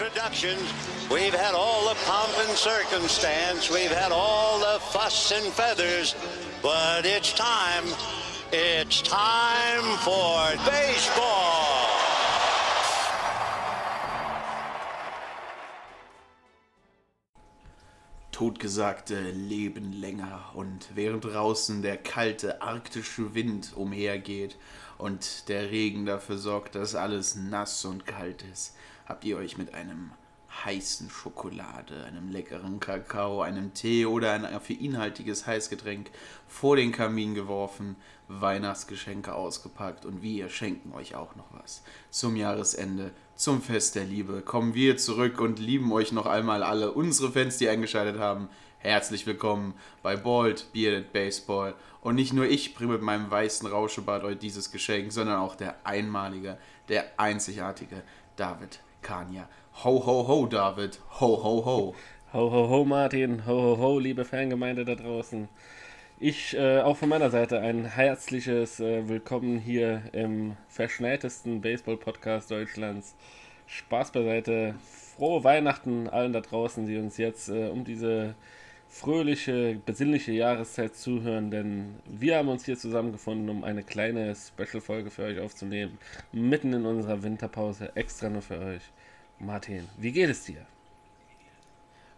Introductions. We've had all the pomp and circumstance. We've had all the fuss and feathers. But it's time. It's time for baseball. Totgesagte leben länger und während draußen der kalte arktische Wind umhergeht und der Regen dafür sorgt, dass alles nass und kalt ist, habt ihr euch mit einem heißen Schokolade, einem leckeren Kakao, einem Tee oder ein koffeinhaltiges Heißgetränk vor den Kamin geworfen, Weihnachtsgeschenke ausgepackt und wir schenken euch auch noch was. Zum Jahresende, zum Fest der Liebe, kommen wir zurück und lieben euch noch einmal alle, unsere Fans, die eingeschaltet haben. Herzlich willkommen bei Bald Bearded Baseball. Und nicht nur ich bringe mit meinem weißen Rauschebart euch dieses Geschenk, sondern auch der einmalige, der einzigartige David Kania. Ho, ho, ho, David. Ho, ho, ho. Ho, ho, ho, Martin. Ho, ho, ho, liebe Fangemeinde da draußen. Ich, äh, auch von meiner Seite, ein herzliches äh, Willkommen hier im verschneitesten Baseball-Podcast Deutschlands. Spaß beiseite. Frohe Weihnachten allen da draußen, die uns jetzt äh, um diese fröhliche, besinnliche Jahreszeit zuhören, denn wir haben uns hier zusammengefunden, um eine kleine Special-Folge für euch aufzunehmen, mitten in unserer Winterpause, extra nur für euch. Martin, wie geht es dir?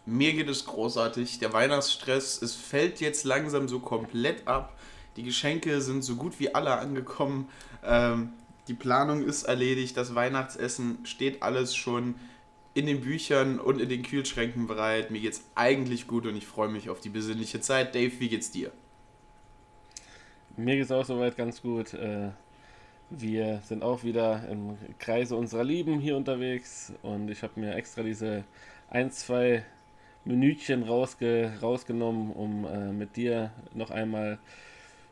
Mir geht es großartig. Der Weihnachtsstress, es fällt jetzt langsam so komplett ab. Die Geschenke sind so gut wie alle angekommen. Ähm, die Planung ist erledigt. Das Weihnachtsessen steht alles schon in den Büchern und in den Kühlschränken bereit. Mir geht's eigentlich gut und ich freue mich auf die besinnliche Zeit. Dave, wie geht's dir? Mir geht's auch soweit ganz gut. Äh, wir sind auch wieder im Kreise unserer Lieben hier unterwegs und ich habe mir extra diese ein, zwei Minütchen rausge rausgenommen, um äh, mit dir noch einmal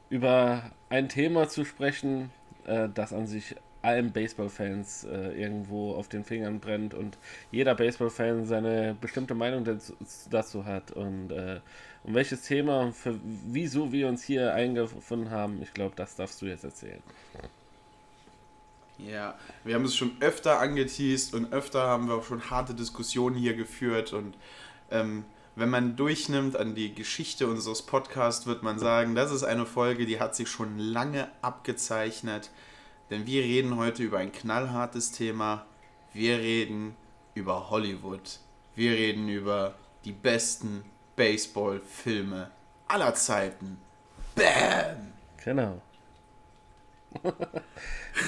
über ein Thema zu sprechen, äh, das an sich allen Baseball-Fans äh, irgendwo auf den Fingern brennt und jeder Baseball-Fan seine bestimmte Meinung dazu, dazu hat und äh, um welches Thema, für, wieso wir uns hier eingefunden haben, ich glaube, das darfst du jetzt erzählen. Ja, wir haben es schon öfter angeteased und öfter haben wir auch schon harte Diskussionen hier geführt und ähm, wenn man durchnimmt an die Geschichte unseres Podcasts, wird man sagen, das ist eine Folge, die hat sich schon lange abgezeichnet, denn wir reden heute über ein knallhartes Thema. Wir reden über Hollywood. Wir reden über die besten Baseball-Filme aller Zeiten. Bam! Genau.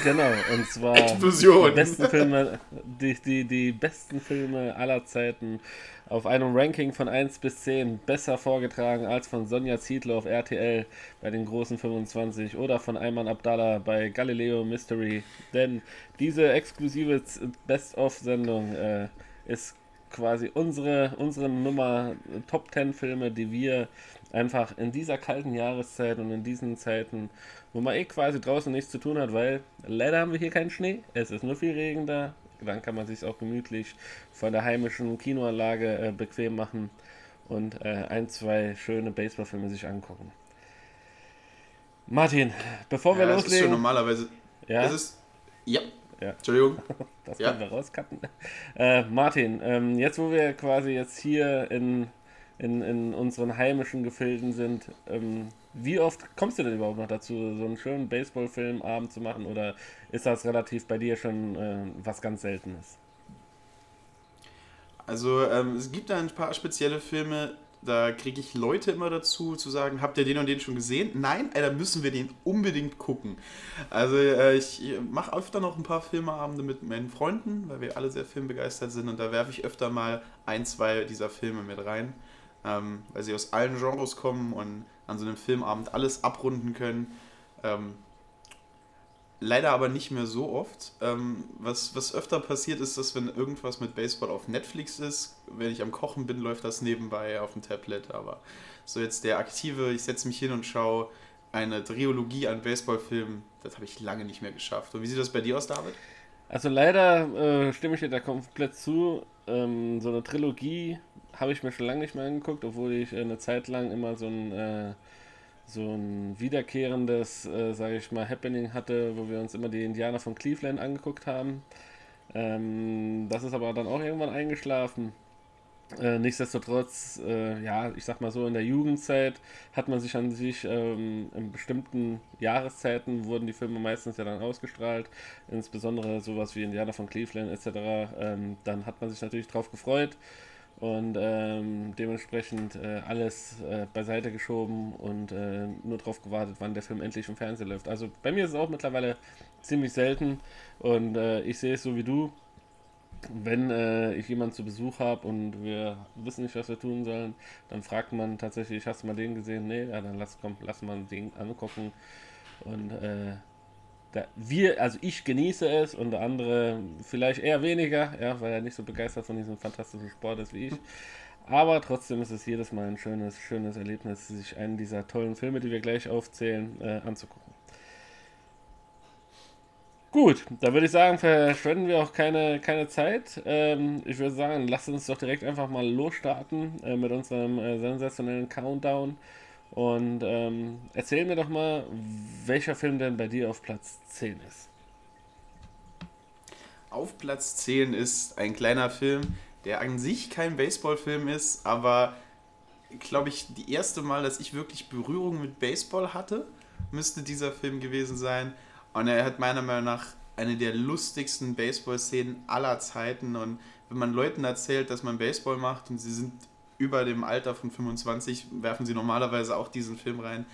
genau, und zwar Explosion. die besten Filme, die, die, die besten Filme aller Zeiten auf einem Ranking von 1 bis 10 besser vorgetragen als von Sonja Zietlow auf RTL bei den großen 25 oder von Ayman Abdallah bei Galileo Mystery. Denn diese exklusive Best-of-Sendung äh, ist quasi unsere, unsere Nummer Top 10 Filme, die wir einfach in dieser kalten Jahreszeit und in diesen Zeiten, wo man eh quasi draußen nichts zu tun hat, weil leider haben wir hier keinen Schnee, es ist nur viel Regen da, dann kann man sich auch gemütlich von der heimischen Kinoanlage äh, bequem machen und äh, ein, zwei schöne Baseballfilme sich angucken. Martin, bevor wir ja, das loslegen. ist schon normalerweise. Ja? Das ist. Ja. Ja. Entschuldigung. Das Ja. können wir rauscutten. Äh, Martin, ähm, jetzt wo wir quasi jetzt hier in, in, in unseren heimischen Gefilden sind, ähm, wie oft kommst du denn überhaupt noch dazu, so einen schönen Baseballfilmabend zu machen oder ist das relativ bei dir schon äh, was ganz Seltenes? Also ähm, es gibt da ein paar spezielle Filme, da kriege ich Leute immer dazu zu sagen, habt ihr den und den schon gesehen? Nein, da müssen wir den unbedingt gucken. Also äh, ich mache öfter noch ein paar Filmeabende mit meinen Freunden, weil wir alle sehr filmbegeistert sind und da werfe ich öfter mal ein, zwei dieser Filme mit rein, ähm, weil sie aus allen Genres kommen und an so einem Filmabend alles abrunden können. Ähm, Leider aber nicht mehr so oft. Ähm, was, was öfter passiert ist, dass wenn irgendwas mit Baseball auf Netflix ist, wenn ich am Kochen bin, läuft das nebenbei auf dem Tablet. Aber so jetzt der aktive, ich setze mich hin und schaue eine Trilogie an Baseballfilmen, das habe ich lange nicht mehr geschafft. Und wie sieht das bei dir aus, David? Also leider äh, stimme ich dir da komplett zu. Ähm, so eine Trilogie habe ich mir schon lange nicht mehr angeguckt, obwohl ich äh, eine Zeit lang immer so ein äh, so ein wiederkehrendes, äh, sage ich mal, Happening hatte, wo wir uns immer die Indianer von Cleveland angeguckt haben. Ähm, das ist aber dann auch irgendwann eingeschlafen. Äh, nichtsdestotrotz, äh, ja, ich sag mal so, in der Jugendzeit hat man sich an sich ähm, in bestimmten Jahreszeiten wurden die Filme meistens ja dann ausgestrahlt, insbesondere sowas wie Indianer von Cleveland etc. Ähm, dann hat man sich natürlich drauf gefreut und ähm, dementsprechend äh, alles äh, beiseite geschoben und äh, nur darauf gewartet, wann der Film endlich im Fernsehen läuft. Also bei mir ist es auch mittlerweile ziemlich selten und äh, ich sehe es so wie du. Wenn äh, ich jemanden zu Besuch habe und wir wissen nicht, was wir tun sollen, dann fragt man tatsächlich, hast du mal den gesehen? Nee, ja, dann lass, komm, lass mal den angucken. Und äh, da, wir, also ich genieße es und der andere vielleicht eher weniger, ja, weil er nicht so begeistert von diesem fantastischen Sport ist wie ich. Aber trotzdem ist es jedes Mal ein schönes, schönes Erlebnis, sich einen dieser tollen Filme, die wir gleich aufzählen, äh, anzugucken. Gut, da würde ich sagen, verschwenden wir auch keine, keine Zeit. Ähm, ich würde sagen, lasst uns doch direkt einfach mal losstarten äh, mit unserem äh, sensationellen Countdown. Und ähm, erzähl mir doch mal, welcher Film denn bei dir auf Platz 10 ist. Auf Platz 10 ist ein kleiner Film, der an sich kein Baseballfilm ist, aber glaube ich, die erste Mal, dass ich wirklich Berührung mit Baseball hatte, müsste dieser Film gewesen sein. Und er hat meiner Meinung nach eine der lustigsten Baseball-Szenen aller Zeiten. Und wenn man Leuten erzählt, dass man Baseball macht und sie sind über dem Alter von 25 werfen sie normalerweise auch diesen Film rein.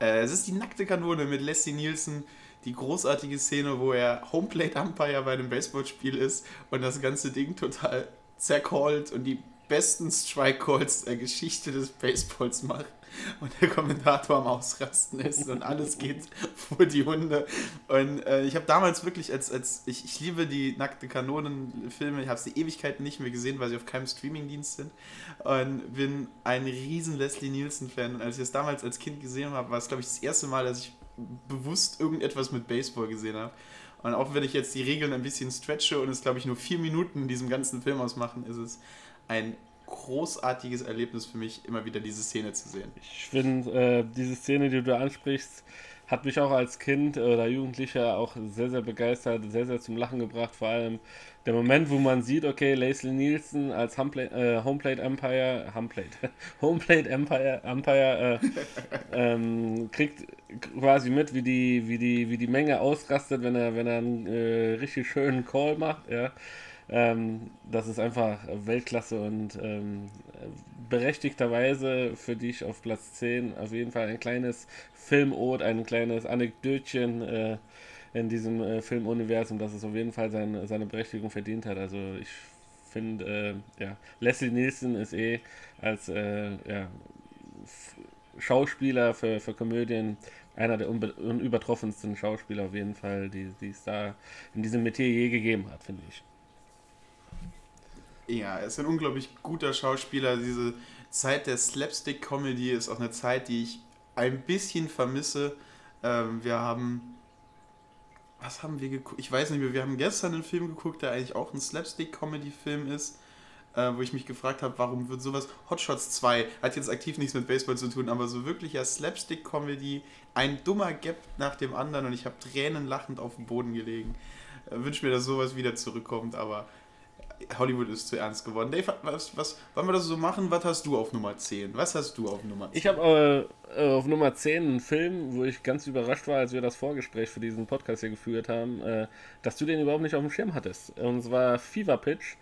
Äh, es ist die nackte Kanone mit Leslie Nielsen, die großartige Szene, wo er Homeplate Umpire bei einem Baseballspiel ist und das ganze Ding total zercallt und die besten Strike Calls der Geschichte des Baseballs macht und der Kommentator am Ausrasten ist und alles geht vor die Hunde. Und äh, ich habe damals wirklich, als, als ich, ich liebe die nackte Kanonen-Filme, ich habe sie Ewigkeiten nicht mehr gesehen, weil sie auf keinem Streamingdienst sind. Und bin ein riesen Leslie Nielsen-Fan. Und als ich das damals als Kind gesehen habe, war es, glaube ich, das erste Mal, dass ich bewusst irgendetwas mit Baseball gesehen habe. Und auch wenn ich jetzt die Regeln ein bisschen stretche und es, glaube ich, nur vier Minuten in diesem ganzen Film ausmachen, ist es ein großartiges Erlebnis für mich, immer wieder diese Szene zu sehen. Ich finde, äh, diese Szene, die du ansprichst, hat mich auch als Kind oder Jugendlicher auch sehr, sehr begeistert, sehr, sehr zum Lachen gebracht. Vor allem der Moment, wo man sieht, okay, Leslie Nielsen als Homeplate, äh, Homeplate Empire, Homeplate, Homeplate Empire, Empire äh, ähm, kriegt quasi mit, wie die, wie die, wie die Menge ausrastet, wenn er, wenn er einen äh, richtig schönen Call macht, ja. Ähm, das ist einfach Weltklasse und ähm, berechtigterweise für dich auf Platz 10 auf jeden Fall ein kleines Filmod, ein kleines Anekdötchen äh, in diesem äh, Filmuniversum, das es auf jeden Fall sein, seine Berechtigung verdient hat. Also ich finde, äh, ja, Leslie Nielsen ist eh als äh, ja, Schauspieler für, für Komödien einer der unübertroffensten Schauspieler auf jeden Fall, die es da in diesem Metier je gegeben hat, finde ich. Ja, er ist ein unglaublich guter Schauspieler. Diese Zeit der Slapstick-Comedy ist auch eine Zeit, die ich ein bisschen vermisse. Ähm, wir haben. Was haben wir geguckt? Ich weiß nicht mehr. Wir haben gestern einen Film geguckt, der eigentlich auch ein Slapstick-Comedy-Film ist. Äh, wo ich mich gefragt habe, warum wird sowas. Hotshots 2 hat jetzt aktiv nichts mit Baseball zu tun, aber so wirklicher Slapstick-Comedy, ein dummer Gap nach dem anderen und ich habe tränenlachend auf dem Boden gelegen. Äh, Wünsche mir, dass sowas wieder zurückkommt, aber Hollywood ist zu ernst geworden. Dave, was, was, wollen wir das so machen? Was hast du auf Nummer 10? Was hast du auf Nummer 10? Ich habe äh, auf Nummer 10 einen Film, wo ich ganz überrascht war, als wir das Vorgespräch für diesen Podcast hier geführt haben, äh, dass du den überhaupt nicht auf dem Schirm hattest. Und zwar Fever Pitch.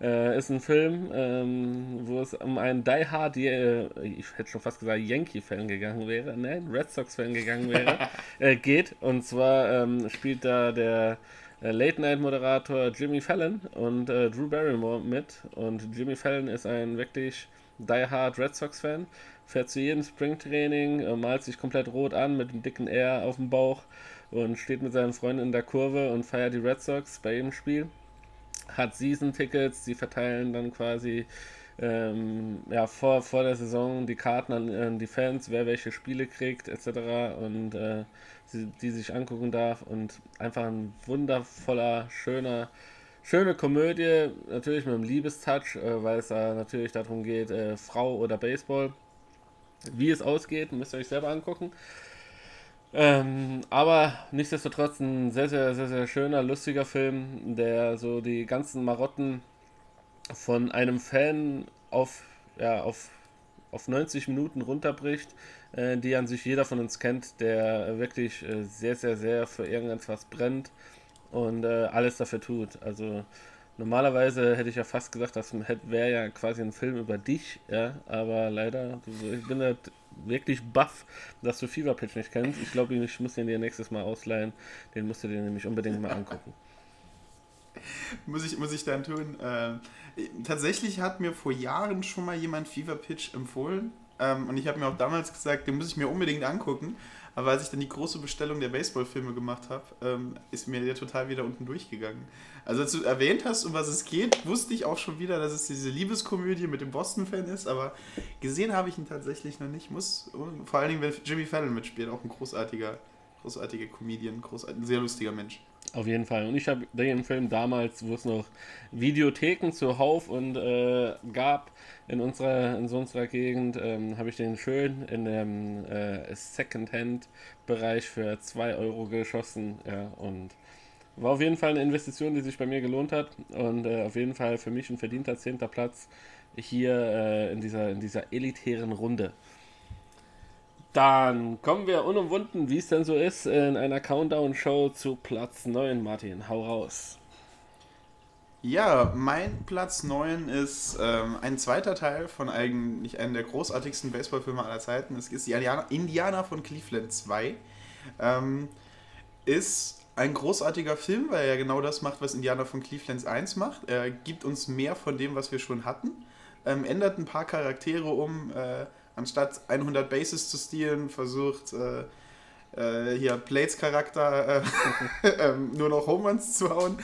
Äh, ist ein Film, ähm, wo es um einen Die Hard, äh, ich hätte schon fast gesagt Yankee-Fan gegangen wäre, nein, Red Sox-Fan gegangen wäre, äh, geht. Und zwar ähm, spielt da der äh, Late-Night-Moderator Jimmy Fallon und äh, Drew Barrymore mit. Und Jimmy Fallon ist ein wirklich die-hard Red Sox-Fan, fährt zu jedem Springtraining, äh, malt sich komplett rot an mit einem dicken R auf dem Bauch und steht mit seinen Freunden in der Kurve und feiert die Red Sox bei jedem Spiel. Hat Season-Tickets, die verteilen dann quasi ähm, ja, vor, vor der Saison die Karten an, an, die Fans, wer welche Spiele kriegt, etc. und äh, die, die sich angucken darf. Und einfach ein wundervoller, schöner, schöne Komödie, natürlich mit einem Liebestouch, äh, weil es da natürlich darum geht, äh, Frau oder Baseball. Wie es ausgeht, müsst ihr euch selber angucken. Ähm, aber nichtsdestotrotz ein sehr, sehr, sehr, sehr schöner, lustiger Film, der so die ganzen Marotten von einem Fan auf, ja, auf, auf 90 Minuten runterbricht, die an sich jeder von uns kennt, der wirklich äh, sehr, sehr, sehr für irgendetwas brennt und äh, alles dafür tut. Also normalerweise hätte ich ja fast gesagt, das wäre ja quasi ein Film über dich, ja, aber leider, ich bin halt wirklich baff, dass du Fever Pitch nicht kennst. Ich glaube, ich muss den dir nächstes Mal ausleihen. Den musst du dir nämlich unbedingt mal angucken. muss, ich, muss ich dann tun. Ähm, tatsächlich hat mir vor Jahren schon mal jemand Fever Pitch empfohlen. Ähm, und ich habe mir auch damals gesagt, den muss ich mir unbedingt angucken. Aber als ich dann die große Bestellung der Baseballfilme gemacht habe, ähm, ist mir der total wieder unten durchgegangen. Also als du erwähnt hast, um was es geht, wusste ich auch schon wieder, dass es diese Liebeskomödie mit dem Boston-Fan ist, aber gesehen habe ich ihn tatsächlich noch nicht. Muss, vor allen Dingen, wenn Jimmy Fallon mitspielt, auch ein großartiger, großartiger Comedian, großartig, ein sehr lustiger Mensch. Auf jeden Fall. Und ich habe den Film damals, wo es noch Videotheken zuhauf und äh, gab, in unserer, in unserer Gegend ähm, habe ich den schön in dem äh, Second-Hand-Bereich für 2 Euro geschossen. Ja, und war auf jeden Fall eine Investition, die sich bei mir gelohnt hat. Und äh, auf jeden Fall für mich ein verdienter 10. Platz hier äh, in, dieser, in dieser elitären Runde. Dann kommen wir unumwunden, wie es denn so ist, in einer Countdown-Show zu Platz 9. Martin, hau raus. Ja, mein Platz 9 ist ähm, ein zweiter Teil von eigentlich einem der großartigsten Baseballfilme aller Zeiten. Es ist die Indianer von Cleveland 2. Ähm, ist ein großartiger Film, weil er genau das macht, was Indianer von Cleveland 1 macht. Er gibt uns mehr von dem, was wir schon hatten. Ähm, ändert ein paar Charaktere um. Äh, anstatt 100 Bases zu stehlen, versucht äh, äh, hier Blades Charakter äh, ähm, nur noch Home zu hauen.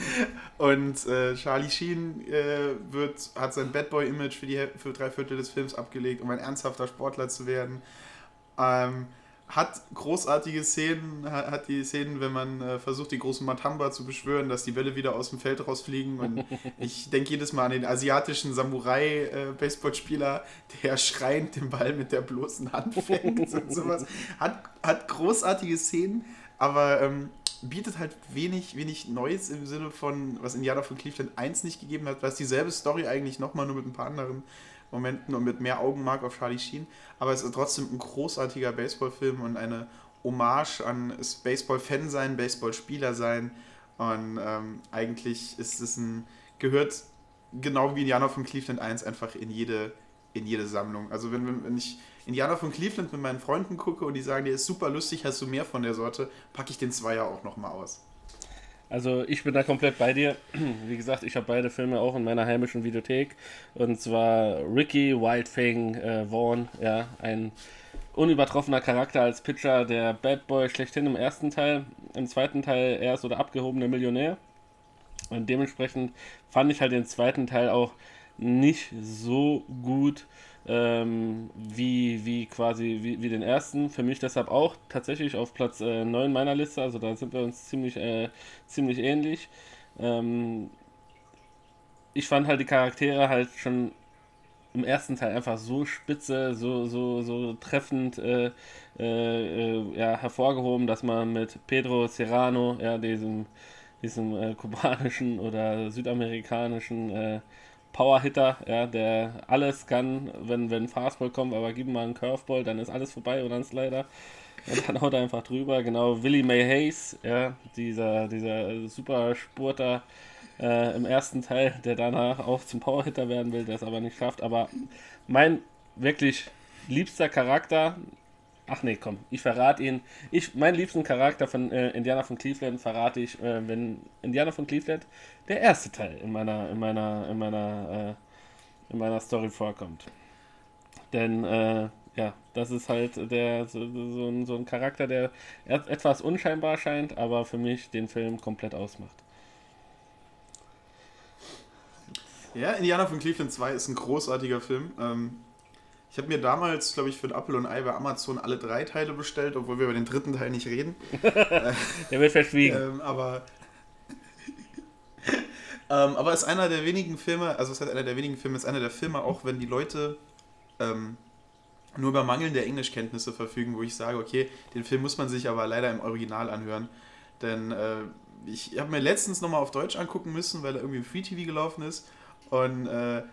Und äh, Charlie Sheen äh, wird, hat sein Bad Boy Image für, die, für drei Viertel des Films abgelegt, um ein ernsthafter Sportler zu werden. Ähm, hat großartige Szenen, hat die Szenen, wenn man äh, versucht, die großen Matamba zu beschwören, dass die Bälle wieder aus dem Feld rausfliegen. Und ich denke jedes Mal an den asiatischen Samurai-Baseballspieler, äh, der schreiend den Ball mit der bloßen Hand fängt und sowas. Hat, hat großartige Szenen, aber ähm, bietet halt wenig, wenig Neues im Sinne von, was Indiana von Cleveland 1 nicht gegeben hat, was dieselbe Story eigentlich nochmal nur mit ein paar anderen Momenten und mit mehr Augenmark auf Charlie Sheen. Aber es ist trotzdem ein großartiger Baseballfilm und eine Hommage an Baseball-Fan sein, Baseball-Spieler sein. Und ähm, eigentlich ist es ein, gehört genau wie Indianer von Cleveland 1 einfach in jede, in jede Sammlung. Also wenn, wenn ich Indianer von Cleveland mit meinen Freunden gucke und die sagen, der ist super lustig, hast du mehr von der Sorte, packe ich den Zweier auch nochmal aus. Also ich bin da komplett bei dir. Wie gesagt, ich habe beide Filme auch in meiner heimischen Videothek. Und zwar Ricky Wildfang äh, Vaughn, ja, ein unübertroffener Charakter als Pitcher, der Bad Boy schlechthin im ersten Teil, im zweiten Teil erst oder abgehobene Millionär. Und dementsprechend fand ich halt den zweiten Teil auch nicht so gut ähm, wie, wie quasi wie, wie den ersten. Für mich deshalb auch tatsächlich auf Platz äh, 9 meiner Liste. Also da sind wir uns ziemlich, äh, ziemlich ähnlich. Ähm, ich fand halt die Charaktere halt schon im ersten Teil einfach so spitze, so, so, so treffend äh, äh, äh ja, hervorgehoben, dass man mit Pedro Serrano, ja, diesem, diesem äh, kubanischen oder südamerikanischen äh, Powerhitter, ja, der alles kann, wenn, wenn Fastball kommt, aber gib ihm mal einen Curveball, dann ist alles vorbei und dann Slider. Und dann haut er einfach drüber. Genau, Willie May Hayes, ja, dieser, dieser super Spurter äh, im ersten Teil, der danach auch zum Powerhitter werden will, der es aber nicht schafft. Aber mein wirklich liebster Charakter, Ach nee, komm, ich verrate ihn. Ich, meinen liebsten Charakter von äh, Indiana von Cleveland verrate ich, äh, wenn Indiana von Cleveland der erste Teil in meiner, in meiner, in meiner, äh, in meiner Story vorkommt. Denn äh, ja, das ist halt der so, so, ein, so ein Charakter, der etwas unscheinbar scheint, aber für mich den Film komplett ausmacht. Ja, Indiana von Cleveland 2 ist ein großartiger Film. Ähm, ich habe mir damals, glaube ich, für ein Apple und Ei bei Amazon alle drei Teile bestellt, obwohl wir über den dritten Teil nicht reden. der wird verschwiegen. Ähm, aber ähm, aber ist einer der wenigen Filme, also es ist einer der wenigen Filme, ist einer der Filme, auch wenn die Leute ähm, nur über mangelnde Englischkenntnisse verfügen, wo ich sage, okay, den Film muss man sich aber leider im Original anhören. Denn äh, ich habe mir letztens nochmal auf Deutsch angucken müssen, weil er irgendwie im Free TV gelaufen ist. Und äh,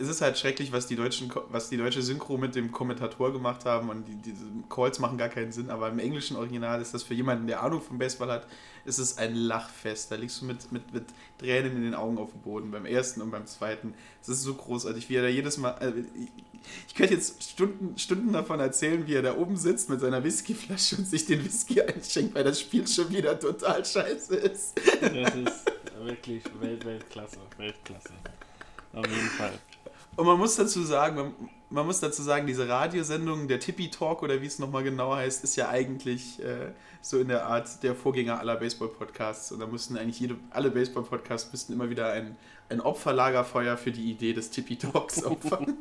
es ist halt schrecklich, was die, deutschen, was die deutsche Synchro mit dem Kommentator gemacht haben und die, diese Calls machen gar keinen Sinn, aber im englischen Original ist das für jemanden, der Ahnung vom Baseball hat, ist es ein Lachfest. Da liegst du mit, mit, mit Tränen in den Augen auf dem Boden, beim ersten und beim zweiten. Es ist so großartig, wie er da jedes Mal. Also ich, ich könnte jetzt Stunden, Stunden davon erzählen, wie er da oben sitzt mit seiner Whiskyflasche und sich den Whisky einschenkt, weil das Spiel schon wieder total scheiße ist. Das ist wirklich Welt, Weltklasse, Weltklasse. Auf jeden Fall. Und man muss dazu sagen, man, man muss dazu sagen, diese Radiosendung, der Tippy Talk oder wie es nochmal genauer heißt, ist ja eigentlich äh, so in der Art der Vorgänger aller Baseball-Podcasts. Und da mussten eigentlich jede, alle Baseball-Podcasts müssten immer wieder ein, ein Opferlagerfeuer für die Idee des Tippy Talks opfern.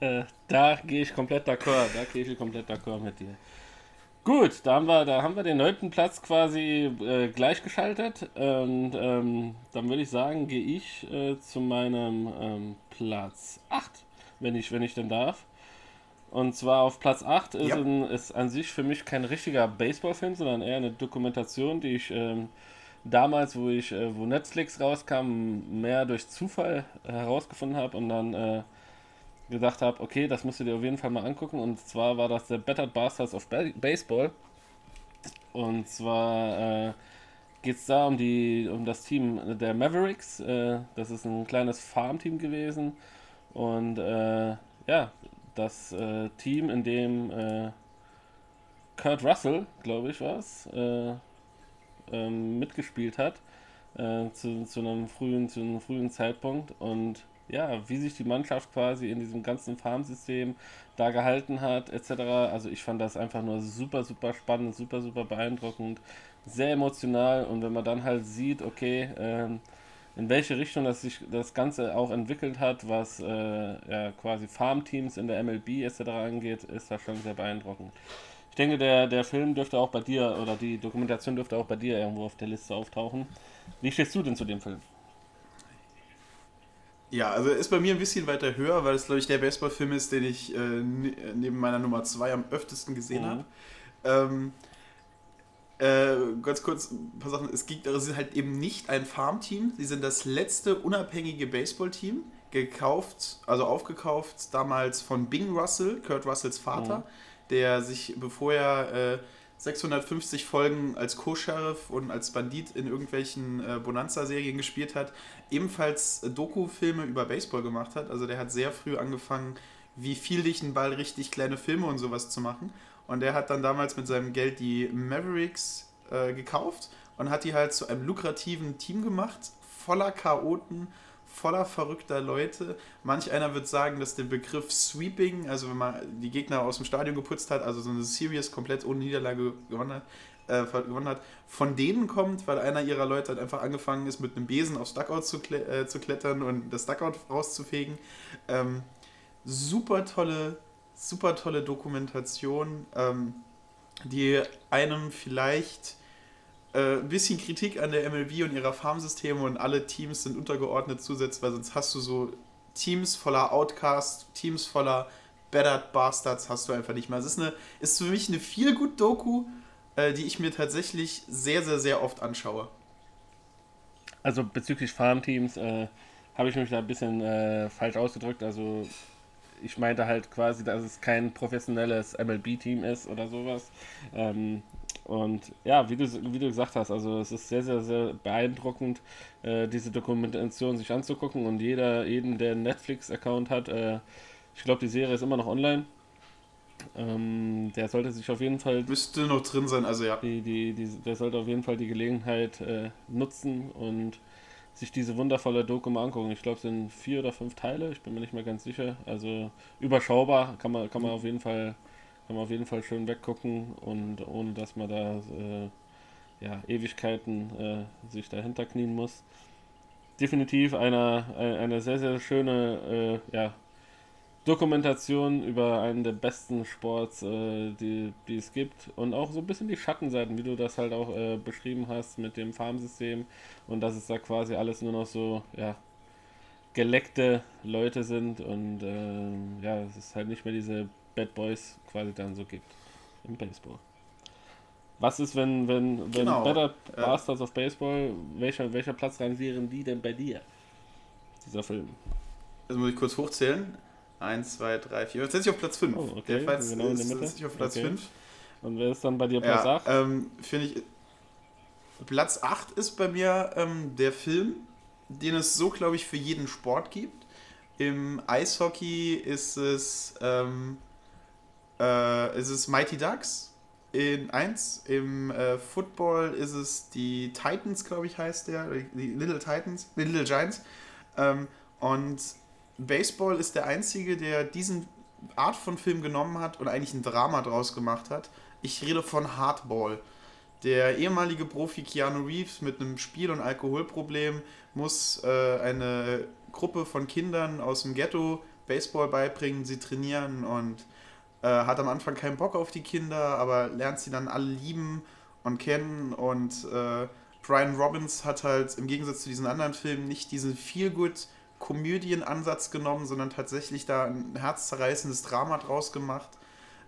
äh, da gehe ich komplett d'accord, da gehe ich komplett d'accord mit dir. Gut, da haben wir, da haben wir den neunten Platz quasi äh, gleichgeschaltet. Und ähm, dann würde ich sagen, gehe ich äh, zu meinem ähm, Platz 8, wenn ich, wenn ich denn darf. Und zwar auf Platz 8 ist, ja. ein, ist an sich für mich kein richtiger Baseballfilm, sondern eher eine Dokumentation, die ich ähm, damals, wo ich, äh, wo Netflix rauskam, mehr durch Zufall herausgefunden habe und dann äh, gedacht habe, okay, das musst du dir auf jeden Fall mal angucken. Und zwar war das der Battered Bastards of Baseball. Und zwar äh, geht es da um, die, um das Team der Mavericks. Äh, das ist ein kleines Farmteam gewesen. Und äh, ja, das äh, Team, in dem äh, Kurt Russell, glaube ich, war es, äh, ähm, mitgespielt hat. zu, zu, einem frühen, zu einem frühen Zeitpunkt. Und ja, wie sich die Mannschaft quasi in diesem ganzen Farmsystem da gehalten hat, etc. Also ich fand das einfach nur super, super spannend, super, super beeindruckend, sehr emotional und wenn man dann halt sieht, okay, ähm, in welche Richtung das sich das Ganze auch entwickelt hat, was äh, ja, quasi Farmteams in der MLB etc. angeht, ist das schon sehr beeindruckend. Ich denke, der, der Film dürfte auch bei dir, oder die Dokumentation dürfte auch bei dir irgendwo auf der Liste auftauchen. Wie stehst du denn zu dem Film? Ja, also ist bei mir ein bisschen weiter höher, weil es, glaube ich, der Baseballfilm ist, den ich äh, neben meiner Nummer 2 am öftesten gesehen mhm. habe. Ähm, äh, ganz kurz ein paar Sachen. Es gibt, also sind halt eben nicht ein Farmteam. Sie sind das letzte unabhängige Baseballteam, gekauft, also aufgekauft damals von Bing Russell, Kurt Russells Vater, mhm. der sich, bevor er äh, 650 Folgen als Co-Sheriff und als Bandit in irgendwelchen äh, Bonanza-Serien gespielt hat, ebenfalls äh, Doku-Filme über Baseball gemacht hat. Also der hat sehr früh angefangen, wie viel dich ein Ball richtig kleine Filme und sowas zu machen. Und der hat dann damals mit seinem Geld die Mavericks äh, gekauft und hat die halt zu einem lukrativen Team gemacht, voller Chaoten, voller verrückter Leute. Manch einer wird sagen, dass der Begriff Sweeping, also wenn man die Gegner aus dem Stadion geputzt hat, also so eine Series komplett ohne Niederlage gewonnen hat, äh, gewonnen hat, von denen kommt, weil einer ihrer Leute halt einfach angefangen ist, mit einem Besen aufs Duckout zu, kle äh, zu klettern und das Duckout rauszufegen. Ähm, super tolle, super tolle Dokumentation, ähm, die einem vielleicht äh, ein bisschen Kritik an der MLB und ihrer Farmsysteme und alle Teams sind untergeordnet zusetzt, weil sonst hast du so Teams voller Outcasts, Teams voller Battered Bastards hast du einfach nicht mehr. Es ist, eine, ist für mich eine viel gut Doku, äh, die ich mir tatsächlich sehr, sehr, sehr oft anschaue. Also bezüglich Farmteams äh, habe ich mich da ein bisschen äh, falsch ausgedrückt. Also ich meinte halt quasi, dass es kein professionelles MLB-Team ist oder sowas. Ähm, und ja, wie du, wie du gesagt hast, also es ist sehr, sehr, sehr beeindruckend, äh, diese Dokumentation sich anzugucken. Und jeder, jeden, der einen Netflix-Account hat, äh, ich glaube, die Serie ist immer noch online. Ähm, der sollte sich auf jeden Fall. Müsste noch drin sein, also ja. Die, die, die, der sollte auf jeden Fall die Gelegenheit äh, nutzen und sich diese wundervolle Doku mal angucken. Ich glaube, es sind vier oder fünf Teile, ich bin mir nicht mehr ganz sicher. Also überschaubar, kann man, kann man auf jeden Fall, kann man auf jeden Fall schön weggucken und ohne dass man da äh, ja, Ewigkeiten äh, sich dahinter knien muss. Definitiv eine, eine sehr, sehr schöne äh, ja, Dokumentation über einen der besten Sports, äh, die, die es gibt. Und auch so ein bisschen die Schattenseiten, wie du das halt auch äh, beschrieben hast mit dem Farmsystem und dass es da quasi alles nur noch so, ja, geleckte Leute sind und äh, ja, es ist halt nicht mehr diese Bad Boys quasi dann so gibt im Baseball. Was ist, wenn, wenn, wenn Genau, Better ja. Bastards of Baseball, welcher, welcher Platz rangieren die denn bei dir? Dieser Film. Das muss ich kurz hochzählen. 1, 2, 3, 4. Jetzt setze ich auf Platz 5. Oh, okay, Der genau in der ist, Mitte. ich auf Platz Okay. 5. Und wer ist dann bei dir Platz Ja, 8? ähm, finde ich. Platz 8 ist bei mir ähm, der Film, den es so, glaube ich, für jeden Sport gibt. Im Eishockey ist es, ähm, äh, ist es Mighty Ducks in 1. Im äh, Football ist es die Titans, glaube ich, heißt der. Die Little Titans, die Little Giants. Ähm, und Baseball ist der einzige, der diesen Art von Film genommen hat und eigentlich ein Drama draus gemacht hat. Ich rede von Hardball. Der ehemalige Profi Keanu Reeves mit einem Spiel- und Alkoholproblem muss äh, eine Gruppe von Kindern aus dem Ghetto Baseball beibringen, sie trainieren und äh, hat am Anfang keinen Bock auf die Kinder, aber lernt sie dann alle lieben und kennen und äh, Brian Robbins hat halt im Gegensatz zu diesen anderen Filmen nicht diesen Feel-Good Komödienansatz genommen, sondern tatsächlich da ein herzzerreißendes Drama draus gemacht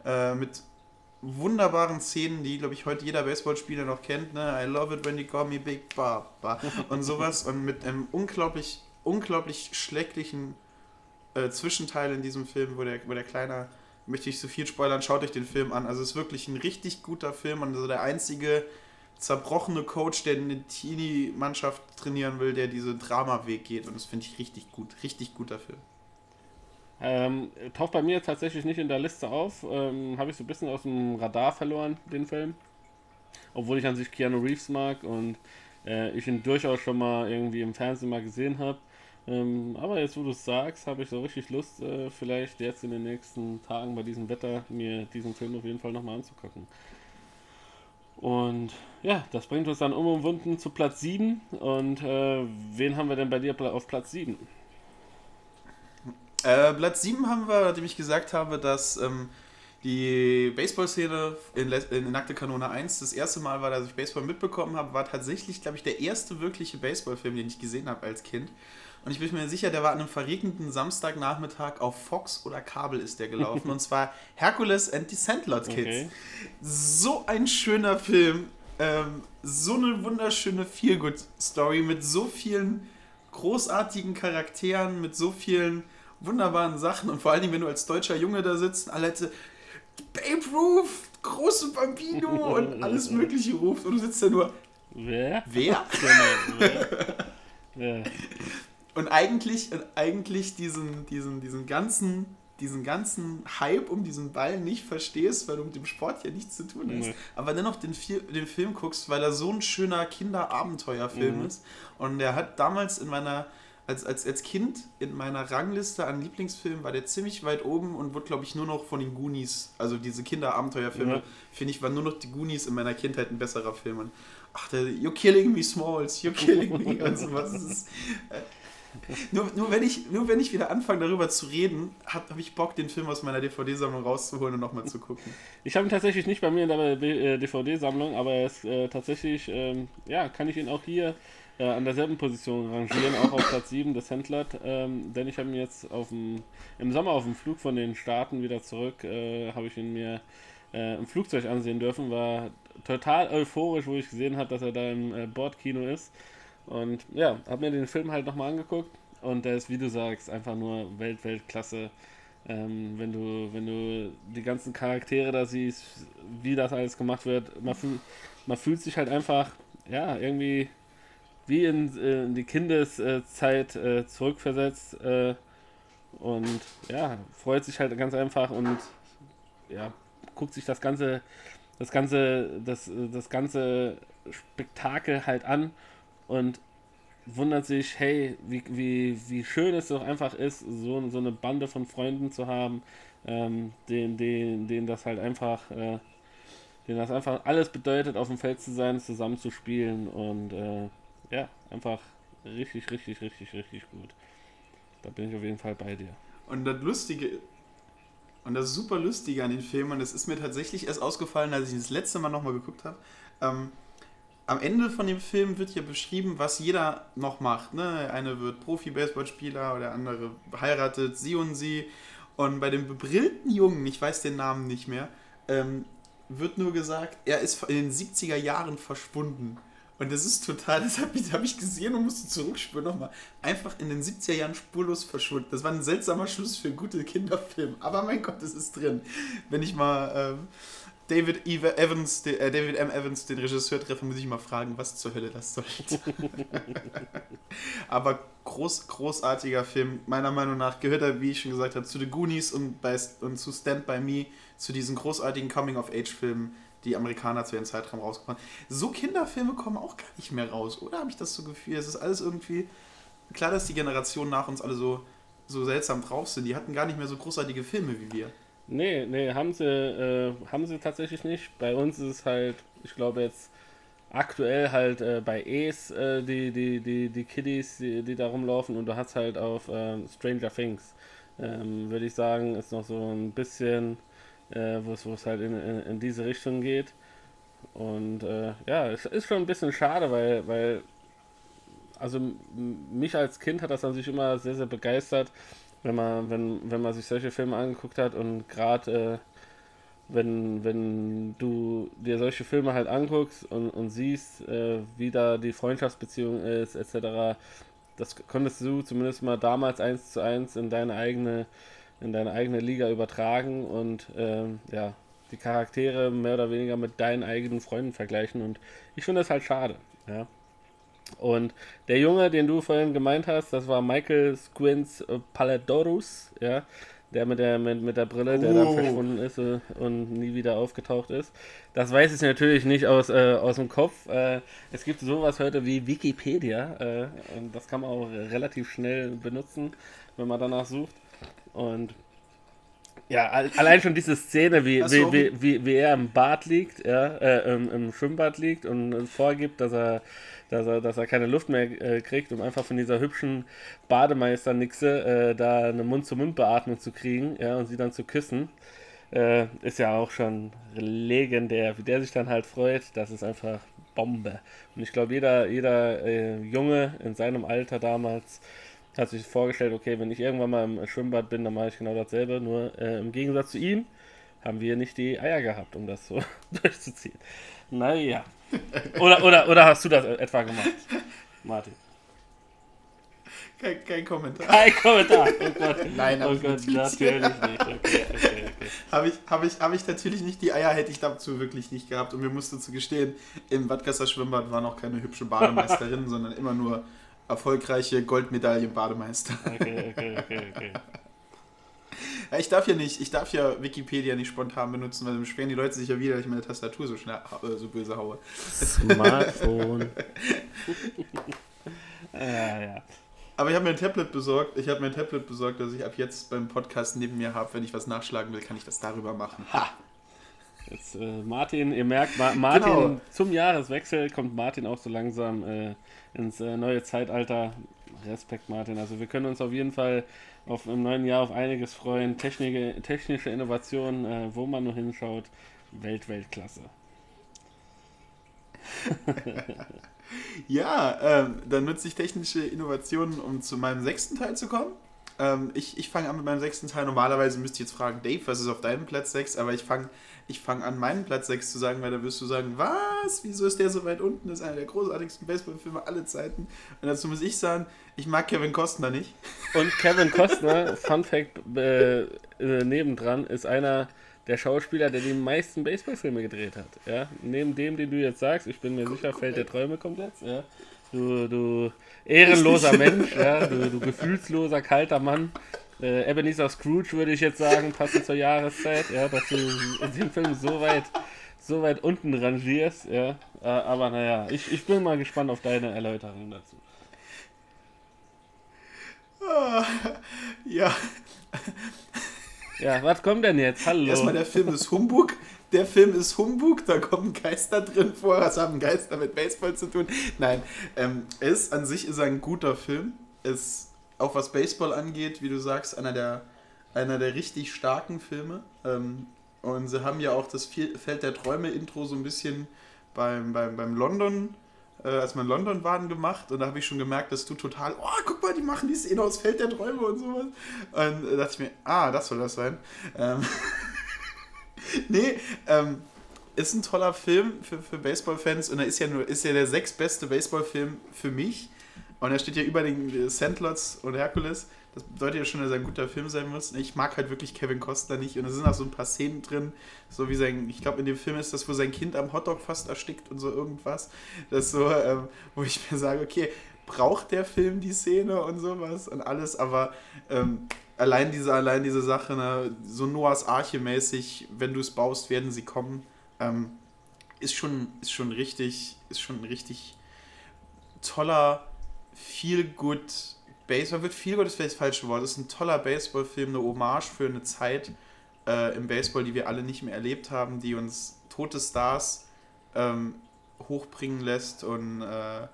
äh, mit wunderbaren Szenen, die, glaube ich, heute jeder Baseballspieler noch kennt. Ne? I love it when you call me Big Papa und sowas. Und mit einem unglaublich, unglaublich schrecklichen äh, Zwischenteil in diesem Film, wo der, wo der Kleiner, möchte ich so viel spoilern, schaut euch den Film an. Also es ist wirklich ein richtig guter Film und also der einzige zerbrochene Coach, der eine Teenie-Mannschaft trainieren will, der diesen Dramaweg geht. Und das finde ich richtig gut. Richtig guter Film. Ähm, taucht bei mir tatsächlich nicht in der Liste auf. Ähm, Habe ich so ein bisschen aus dem Radar verloren, den Film. Obwohl ich an sich Keanu Reeves mag und äh, ich ihn durchaus schon mal irgendwie im Fernsehen mal gesehen habe. Ähm, aber jetzt, wo du es sagst, habe ich so richtig Lust, äh, vielleicht jetzt in den nächsten Tagen bei diesem Wetter mir diesen Film auf jeden Fall nochmal anzugucken. Und ja, das bringt uns dann unumwunden zu Platz 7. Und äh, wen haben wir denn bei dir auf Platz 7? Äh, Platz 7 haben wir, nachdem ich gesagt habe, dass ähm, die Baseball-Szene in, in Nackte Kanone 1 das erste Mal war, dass ich Baseball mitbekommen habe, war tatsächlich, glaube ich, der erste wirkliche Baseballfilm, den ich gesehen habe als Kind. Und ich bin mir sicher, der war an einem verregneten Samstagnachmittag auf Fox oder Kabel ist der gelaufen. und zwar Hercules and the Sandlot Kids. Okay. So ein schöner Film. Ähm, so eine wunderschöne Feel-Good-Story mit so vielen großartigen Charakteren, mit so vielen wunderbaren Sachen und vor allen Dingen, wenn du als deutscher Junge da sitzt und alle Leute Babe Ruth, große Bambino und alles Mögliche ruft und du sitzt da nur, Wer? wer? Genau, wer? wer? Und eigentlich, und eigentlich diesen, diesen, diesen ganzen, diesen ganzen Hype um diesen Ball nicht verstehst, weil du mit dem Sport ja nichts zu tun hast. Nee. Aber dennoch den, den Film guckst, weil er so ein schöner Kinderabenteuerfilm Mhm. ist. Und der hat damals in meiner, als, als, als Kind in meiner Rangliste an Lieblingsfilmen war der ziemlich weit oben und wurde, glaube ich, nur noch von den Goonies, also diese Kinderabenteuerfilme, Ja. finde ich, waren nur noch die Goonies in meiner Kindheit ein besserer Film. Und, ach, der, you're killing me, Smalls, you're killing me und sowas. Das ist, äh, nur, nur, wenn ich, nur wenn ich wieder anfange, darüber zu reden, habe hab ich Bock, den Film aus meiner DVD-Sammlung rauszuholen und nochmal zu gucken. Ich habe ihn tatsächlich nicht bei mir in der äh, DVD-Sammlung, aber er ist äh, tatsächlich, ähm, ja, kann ich ihn auch hier äh, an derselben Position rangieren, auch auf Platz 7 des Händlers, ähm, denn ich habe ihn jetzt auf dem, im Sommer auf dem Flug von den Staaten wieder zurück, äh, habe ich ihn mir äh, im Flugzeug ansehen dürfen, war total euphorisch, wo ich gesehen habe, dass er da im äh, Bordkino ist und ja, habe mir den Film halt nochmal angeguckt und der ist, wie du sagst, einfach nur Welt, Weltklasse. Ähm, wenn du, wenn du die ganzen Charaktere da siehst, wie das alles gemacht wird, man, fühl, man fühlt sich halt einfach, ja, irgendwie wie in, äh, in die Kindeszeit äh, zurückversetzt äh, und ja, freut sich halt ganz einfach und ja, guckt sich das ganze, das ganze, das, das ganze Spektakel halt an und wundert sich, hey, wie, wie, wie schön es doch einfach ist, so, so eine Bande von Freunden zu haben, ähm, denen, denen, denen das halt einfach, äh, denen das einfach alles bedeutet, auf dem Feld zu sein, zusammen zu spielen und äh, ja, einfach richtig, richtig, richtig, richtig gut. Da bin ich auf jeden Fall bei dir. Und das Lustige, und das super Lustige an den Filmen, und das ist mir tatsächlich erst ausgefallen, als ich das letzte Mal nochmal geguckt habe, ähm, am Ende von dem Film wird ja beschrieben, was jeder noch macht. Ne? Eine wird Profi-Baseballspieler, der andere heiratet sie und sie. Und bei dem bebrillten Jungen, ich weiß den Namen nicht mehr, ähm, wird nur gesagt, er ist in den 70er Jahren verschwunden. Und das ist total, das habe ich, hab ich gesehen und musste zurückspüren nochmal. Einfach in den 70er Jahren spurlos verschwunden. Das war ein seltsamer Schluss für gute Kinderfilme. Aber mein Gott, es ist drin. Wenn ich mal ähm, David, Eve Evans, de, äh, David M. Evans, den Regisseur treffe, muss ich mal fragen, was zur Hölle das sollte. Aber groß, großartiger Film. Meiner Meinung nach gehört er, wie ich schon gesagt habe, zu The Goonies und, bei, und zu Stand By Me, zu diesen großartigen Coming-of-Age-Filmen die Amerikaner zu ihrem Zeitraum rausgekommen. So Kinderfilme kommen auch gar nicht mehr raus, oder habe ich das so Gefühl? Es ist alles irgendwie. Klar, dass die Generationen nach uns alle so, so seltsam drauf sind. Die hatten gar nicht mehr so großartige Filme wie wir. Nee, nee, haben sie, äh, haben sie tatsächlich nicht. Bei uns ist es halt, ich glaube jetzt aktuell halt äh, bei Ace äh, die, die, die, die Kiddies, die, die da rumlaufen und du hast halt auf äh, Stranger Things, ähm, würde ich sagen, ist noch so ein bisschen äh, wo es halt in, in, in, diese Richtung geht. Und äh, ja, es ist schon ein bisschen schade, weil, weil also mich als Kind hat das an sich immer sehr, sehr begeistert, wenn man, wenn, wenn man sich solche Filme angeguckt hat und gerade äh, wenn, wenn du dir solche Filme halt anguckst und, und siehst, äh, wie da die Freundschaftsbeziehung ist, etc., das konntest du zumindest mal damals eins zu eins in deine eigene in deine eigene Liga übertragen und ähm, ja, die Charaktere mehr oder weniger mit deinen eigenen Freunden vergleichen. Und ich finde das halt schade. Ja. Und der Junge, den du vorhin gemeint hast, das war Michael Squints Paladorus, ja, der mit der, mit, mit der Brille, der oh. dann verschwunden ist äh, und nie wieder aufgetaucht ist. Das weiß ich natürlich nicht aus, äh, aus dem Kopf. Äh, es gibt sowas heute wie Wikipedia äh, und das kann man auch relativ schnell benutzen, wenn man danach sucht. Und ja, allein schon diese Szene, wie, wie, wie, wie, wie er im Bad liegt, ja, äh, im, im, Schwimmbad liegt und vorgibt, dass er, dass er, dass er keine Luft mehr äh, kriegt, um einfach von dieser hübschen Bademeister-Nixe äh, da eine Mund-zu-Mund-Beatmung zu kriegen, ja, und sie dann zu küssen, äh, ist ja auch schon legendär. Wie der sich dann halt freut, das ist einfach Bombe. Und ich glaube, jeder, jeder äh, Junge in seinem Alter damals hat sich vorgestellt, okay, wenn ich irgendwann mal im Schwimmbad bin, dann mache ich genau dasselbe. Nur äh, im Gegensatz zu ihm haben wir nicht die Eier gehabt, um das so durchzuziehen. Naja. Oder, oder, oder hast du das etwa gemacht, Martin? Kein, kein, Kommentar. Kein Kommentar. Oh Gott. Nein, oh Gott, natürlich nicht. Okay, okay, okay, Habe ich, hab ich, hab ich natürlich nicht. Die Eier hätte ich dazu wirklich nicht gehabt. Und mir musste zu gestehen, im Wattgasser Schwimmbad war noch keine hübsche Bademeisterin, sondern immer nur erfolgreiche Goldmedaille Bademeister. Okay, okay, okay, okay. Ich darf ja nicht, ich darf ja Wikipedia nicht spontan benutzen, weil dann beschweren die Leute sich ja wieder, dass ich meine Tastatur so schnell äh, so böse haue. Smartphone. ja, ja. Aber ich habe mir ein Tablet besorgt. Ich habe mir ein Tablet besorgt, das ich ab jetzt beim Podcast neben mir habe. Wenn ich was nachschlagen will, kann ich das darüber machen. Ha! Jetzt, äh, Martin, ihr merkt, Ma Martin genau. zum Jahreswechsel kommt Martin auch so langsam äh, ins äh, neue Zeitalter. Respekt, Martin. Also wir können uns auf jeden Fall auf, im neuen Jahr auf einiges freuen. Technische, technische Innovationen, äh, wo man nur hinschaut. Welt, Weltklasse. ja, ähm, dann nutze ich technische Innovationen, um zu meinem sechsten Teil zu kommen. Ähm, ich ich fange an mit meinem sechsten Teil. Normalerweise müsst ihr jetzt fragen, Dave, was ist auf deinem Platz 6? Aber ich fange ich fange an, meinen Platz 6 zu sagen, weil da wirst du sagen, was? Wieso ist der so weit unten? Das ist einer der großartigsten Baseballfilme aller Zeiten. Und dazu muss ich sagen, ich mag Kevin Costner nicht. Und Kevin Costner, Fun Fact, äh, äh, nebendran, ist einer der Schauspieler, der die meisten Baseballfilme gedreht hat. Ja? Neben dem, den du jetzt sagst, ich bin mir sicher, Feld der Träume kommt jetzt. Ja? Du, du ehrenloser Mensch, ja? du, du gefühlsloser, kalter Mann. Äh, Ebenezer Scrooge würde ich jetzt sagen, passend zur Jahreszeit, ja, dass du in dem Film so weit, so weit unten rangierst, ja. Äh, aber naja, ich, ich bin mal gespannt auf deine Erläuterung dazu. Ja, Ja, was kommt denn jetzt? Hallo. erstmal der Film ist Humbug. Der Film ist Humbug, da kommen Geister drin vor. Was haben Geister mit Baseball zu tun? Nein, ähm, es an sich ist ein guter Film. Es, auch was Baseball angeht, wie du sagst, einer der, einer der richtig starken Filme. Ähm, und sie haben ja auch das Feld der Träume-Intro so ein bisschen beim, beim, beim London, äh, als wir in London waren, gemacht. Und da habe ich schon gemerkt, dass du total, oh, guck mal, die machen die Szene aus Feld der Träume und sowas. Und da dachte ich mir, ah, das soll das sein. Ähm, nee, ähm, ist ein toller Film für, für Baseballfans und er ist ja nur ist ja der sechstbeste Baseballfilm für mich. Und er steht ja über den äh, Sandlots und Hercules. Das bedeutet ja schon, dass er ein guter Film sein muss. Ich mag halt wirklich Kevin Costner nicht. Und es sind auch so ein paar Szenen drin, so wie sein, ich glaube in dem Film ist das, wo sein Kind am Hotdog fast erstickt und so irgendwas. Das so, ähm, wo ich mir sage, okay, braucht der Film die Szene und sowas und alles, aber ähm, allein diese, allein diese Sache, ne, so Noahs Arche mäßig, wenn du es baust, werden sie kommen, ähm, ist schon, ist schon richtig, ist schon ein richtig toller, viel good Baseball, wird viel gut ist vielleicht das falsche Wort, ist ein toller Baseballfilm, eine Hommage für eine Zeit äh, im Baseball, die wir alle nicht mehr erlebt haben, die uns tote Stars ähm, hochbringen lässt und äh,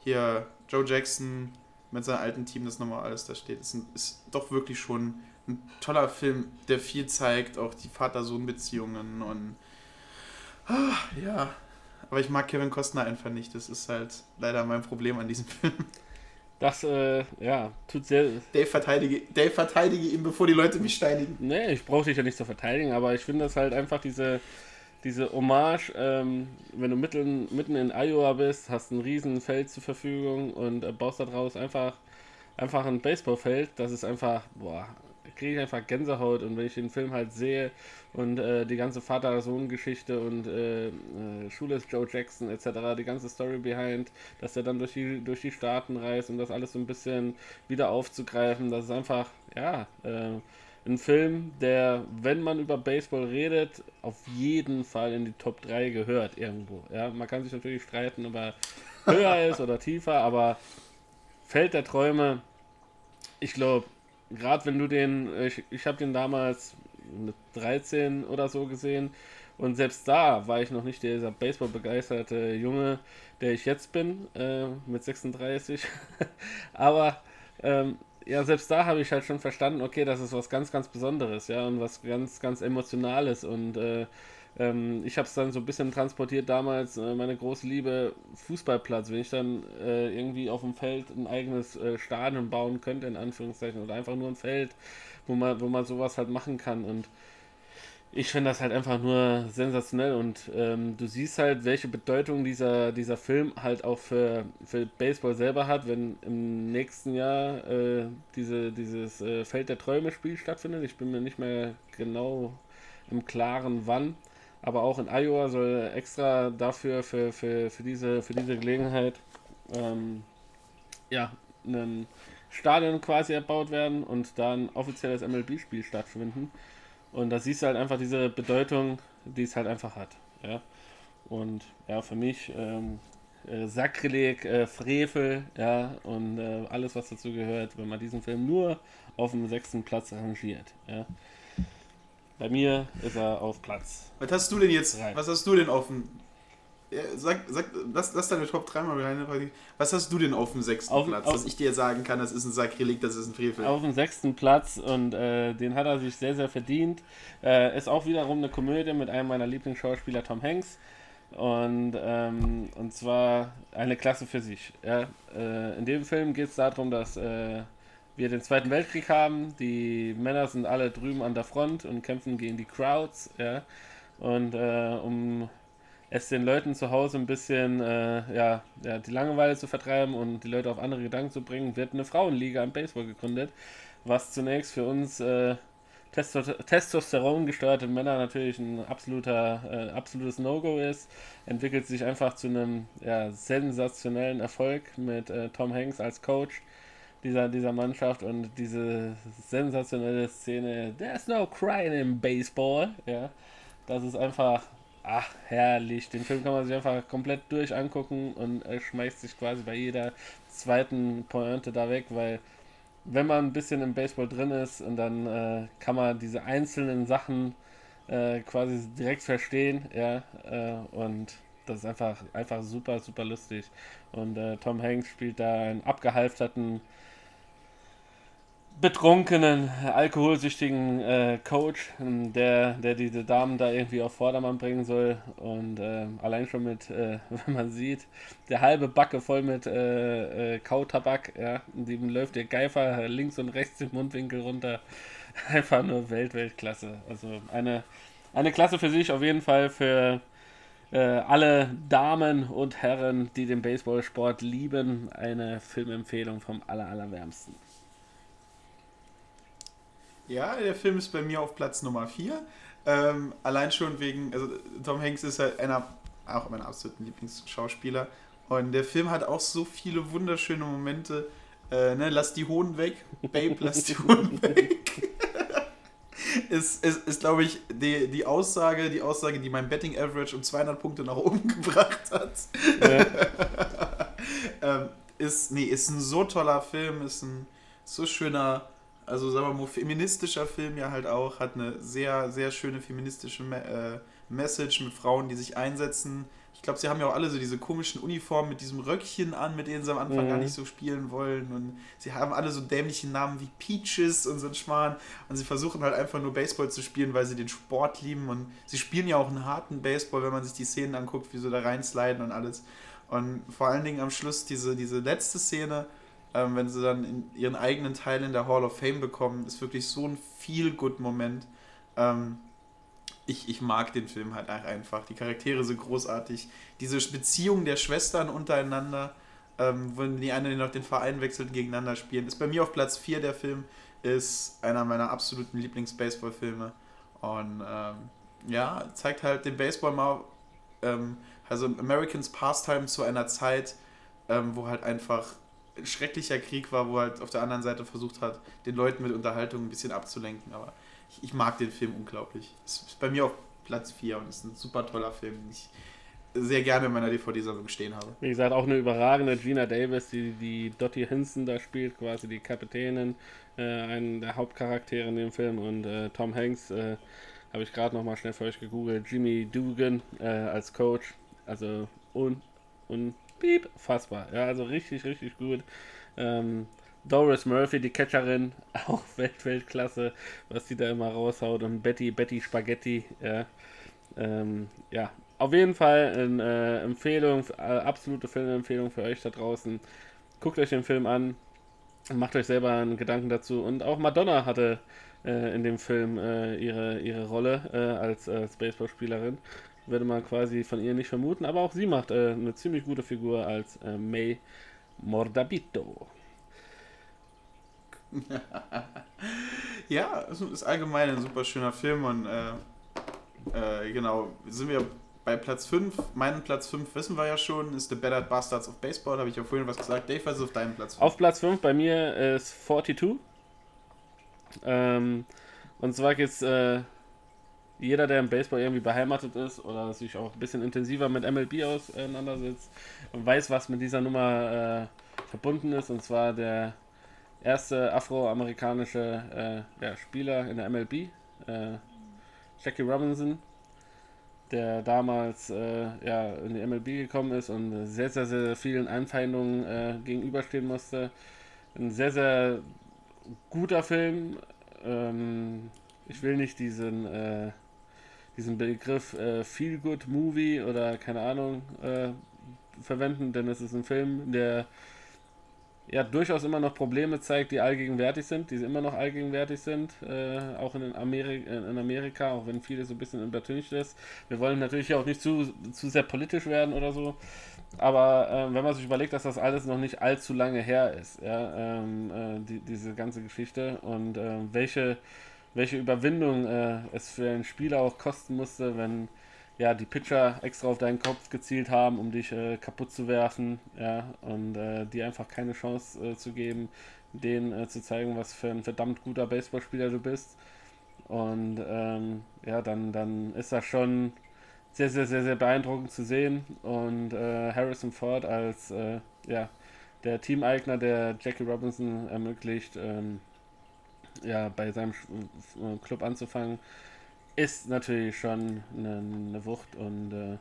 hier Joe Jackson mit seinem alten Team, das nochmal alles da steht, ist, ein, ist doch wirklich schon ein toller Film, der viel zeigt, auch die Vater-Sohn-Beziehungen und ah, ja. Aber ich mag Kevin Costner einfach nicht. Das ist halt leider mein Problem an diesem Film. Das, äh, ja, tut sehr. Dave verteidige, Dave verteidige ihn, bevor die Leute mich steinigen. Nee, ich brauche dich ja nicht zu verteidigen, aber ich finde das halt einfach diese, diese Hommage, ähm, wenn du mitten, mitten in Iowa bist, hast ein riesen Feld zur Verfügung und äh, baust daraus einfach, einfach ein Baseballfeld, das ist einfach, boah, kriege ich einfach Gänsehaut und wenn ich den Film halt sehe und äh, die ganze Vater-Sohn-Geschichte und äh, äh, Schule ist Joe Jackson etc., die ganze Story behind, dass er dann durch die, durch die Staaten reist und das alles so ein bisschen wieder aufzugreifen, das ist einfach, ja, äh, ein Film, der, wenn man über Baseball redet, auf jeden Fall in die Top 3 gehört irgendwo. Ja, man kann sich natürlich streiten, ob er höher ist oder tiefer, aber Feld der Träume, ich glaube, gerade wenn du den, ich, ich habe den damals mit 13 oder so gesehen und selbst da war ich noch nicht dieser Baseball begeisterte Junge, der ich jetzt bin, äh, mit 36. Aber ähm, ja, selbst da habe ich halt schon verstanden, okay, das ist was ganz, ganz Besonderes, ja, und was ganz, ganz Emotionales. Und äh, ähm, ich habe es dann so ein bisschen transportiert damals, äh, meine große Liebe Fußballplatz, wenn ich dann äh, irgendwie auf dem Feld ein eigenes äh, Stadion bauen könnte, in Anführungszeichen, oder einfach nur ein Feld, wo man, wo man sowas halt machen kann. Und ich finde das halt einfach nur sensationell und ähm, du siehst halt, welche Bedeutung dieser, dieser Film halt auch für, für Baseball selber hat, wenn im nächsten Jahr äh, diese, dieses äh, Feld der Träume Spiel stattfindet. Ich bin mir nicht mehr genau im Klaren wann, aber auch in Iowa soll extra dafür, für, für, für, diese, für diese Gelegenheit, ähm, ja, ein Stadion quasi erbaut werden und da ein offizielles MLB-Spiel stattfinden. Und da siehst du halt einfach diese Bedeutung, die es halt einfach hat. Ja? Und ja, für mich ähm, äh, Sakrileg, äh, Frevel, ja, und äh, alles, was dazu gehört, wenn man diesen Film nur auf dem sechsten Platz rangiert. Ja? Bei mir ist er auf Platz. Was hast du denn jetzt, Drei. was hast du denn auf dem, ja, sag, sag, lass, lass deine Top 3 mal rein. Was hast du denn auf dem sechsten Auf- Platz, auf- dass ich dir sagen kann, das ist ein Sakrileg, das ist ein Frevel? Auf dem sechsten Platz und äh, den hat er sich sehr, sehr verdient. Äh, ist auch wiederum eine Komödie mit einem meiner Lieblingsschauspieler, Tom Hanks. Und, ähm, und zwar eine Klasse für sich. Ja? Äh, in dem Film geht es darum, dass äh, wir den Zweiten Weltkrieg haben. Die Männer sind alle drüben an der Front und kämpfen gegen die Crowds. Ja? Und äh, um es den Leuten zu Hause ein bisschen äh, ja, ja, die Langeweile zu vertreiben und die Leute auf andere Gedanken zu bringen, wird eine Frauenliga im Baseball gegründet, was zunächst für uns äh, Testo Testosteron gesteuerte Männer natürlich ein absoluter, äh, absolutes No-Go ist, entwickelt sich einfach zu einem ja, sensationellen Erfolg mit äh, Tom Hanks als Coach dieser, dieser Mannschaft und diese sensationelle Szene, there's no crying in baseball, ja, das ist einfach, ach, herrlich, den Film kann man sich einfach komplett durch angucken und schmeißt sich quasi bei jeder zweiten Pointe da weg, weil wenn man ein bisschen im Baseball drin ist und dann äh, kann man diese einzelnen Sachen äh, quasi direkt verstehen, ja, äh, und das ist einfach, einfach super, super lustig. Und äh, Tom Hanks spielt da einen abgehalfterten, betrunkenen, alkoholsüchtigen äh, Coach, ähm, der, der diese Damen da irgendwie auf Vordermann bringen soll. Und äh, allein schon mit, äh, wenn man sieht, der halbe Backe voll mit äh, äh, Kautabak, ja, dem läuft der Geifer links und rechts im Mundwinkel runter. Einfach nur Welt, Weltklasse. Also eine, eine Klasse für sich auf jeden Fall für äh, alle Damen und Herren, die den Baseballsport lieben. Eine Filmempfehlung vom aller, allerwärmsten. Ja, der Film ist bei mir auf Platz Nummer 4. Ähm, allein schon wegen, also Tom Hanks ist halt einer, auch meiner absoluten Lieblingsschauspieler. Und der Film hat auch so viele wunderschöne Momente. Äh, ne, lass die Hohen weg, Babe, lass die Hohen weg. ist, ist, ist glaube ich, die, die Aussage, die Aussage, die mein Betting Average um 200 Punkte nach oben gebracht hat. Ja. ähm, ist, nee, ist ein so toller Film, ist ein so schöner, also sagen wir mal, feministischer Film ja halt auch, hat eine sehr, sehr schöne feministische Me äh, Message mit Frauen, die sich einsetzen. Ich glaube, sie haben ja auch alle so diese komischen Uniformen mit diesem Röckchen an, mit denen sie am Anfang mhm. gar nicht so spielen wollen. Und sie haben alle so dämliche Namen wie Peaches und so ein Schmarrn. Und sie versuchen halt einfach nur Baseball zu spielen, weil sie den Sport lieben. Und sie spielen ja auch einen harten Baseball, wenn man sich die Szenen anguckt, wie sie da reinsliden und alles. Und vor allen Dingen am Schluss diese, diese letzte Szene, ähm, wenn sie dann ihren eigenen Teil in der Hall of Fame bekommen, ist wirklich so ein Feel-Good-Moment. Ähm, ich, ich mag den Film halt einfach. Die Charaktere sind großartig. Diese Beziehung der Schwestern untereinander, ähm, wenn die eine noch den Verein wechselt und gegeneinander spielen, ist bei mir auf Platz 4 der Film, ist einer meiner absoluten Lieblings-Baseball-Filme. Und ähm, ja, zeigt halt den Baseball mal, ähm, also Americans Pastime zu einer Zeit, ähm, wo halt einfach ein schrecklicher Krieg war, wo halt auf der anderen Seite versucht hat, den Leuten mit Unterhaltung ein bisschen abzulenken. Aber ich, ich mag den Film unglaublich. Es ist bei mir auf Platz 4 und ist ein super toller Film, den ich sehr gerne in meiner DVD-Sammlung stehen habe. Wie gesagt, auch eine überragende Gina Davis, die die Dottie Hinson da spielt, quasi die Kapitänin, äh, einen der Hauptcharaktere in dem Film und äh, Tom Hanks, äh, habe ich gerade nochmal schnell für euch gegoogelt, Jimmy Dugan äh, als Coach, also un, un, piep, fassbar, ja, also richtig, richtig gut. Ähm, Doris Murphy, die Catcherin, auch Welt, Weltklasse, was die da immer raushaut. Und Betty, Betty Spaghetti, ja. Ähm, ja, auf jeden Fall eine äh, Empfehlung, äh, absolute Filmempfehlung für euch da draußen. Guckt euch den Film an, macht euch selber einen Gedanken dazu. Und auch Madonna hatte äh, in dem Film äh, ihre, ihre Rolle äh, als, als Baseballspielerin. Würde man quasi von ihr nicht vermuten, aber auch sie macht äh, eine ziemlich gute Figur als May Mordabito. ja, ist allgemein ein super schöner Film und äh, äh, genau, sind wir bei Platz 5. Meinen Platz 5 wissen wir ja schon, ist The Better Bastards of Baseball, habe ich ja vorhin was gesagt. Dave, was ist auf deinem Platz 5? Auf Platz 5 bei mir ist 42. Ähm, und zwar geht's äh, jeder, der im Baseball irgendwie beheimatet ist oder sich auch ein bisschen intensiver mit MLB auseinandersetzt, weiß, was mit dieser Nummer äh, verbunden ist. Und zwar der erste afroamerikanische äh, ja, Spieler in der MLB, äh, Jackie Robinson, der damals äh, ja, in die MLB gekommen ist und sehr, sehr, sehr vielen Einfeindungen äh, gegenüberstehen musste. Ein sehr, sehr guter Film. Ähm, ich will nicht diesen, äh, diesen Begriff äh, Feel Good Movie oder keine Ahnung verwenden, denn es ist ein Film, der ja durchaus immer noch Probleme zeigt, die allgegenwärtig sind, die immer noch allgegenwärtig sind, äh, auch in, Ameri in Amerika, auch wenn vieles so ein bisschen übertüncht ist. Wir wollen natürlich auch nicht zu, zu sehr politisch werden oder so, aber äh, wenn man sich überlegt, dass das alles noch nicht allzu lange her ist, ja, ähm, äh, die, diese ganze Geschichte und äh, welche, welche Überwindung äh, es für einen Spieler auch kosten musste, wenn ja, die Pitcher extra auf deinen Kopf gezielt haben, um dich äh, kaputt zu werfen, ja, und äh, dir einfach keine Chance äh, zu geben, denen äh, zu zeigen, was für ein verdammt guter Baseballspieler du bist. Und ähm, ja, dann, dann ist das schon sehr, sehr, sehr, sehr beeindruckend zu sehen. Und äh, Harrison Ford als äh, ja, der Teameigner, der Jackie Robinson ermöglicht, ähm, ja, bei seinem äh, Club anzufangen, ist natürlich schon eine, eine Wucht und äh,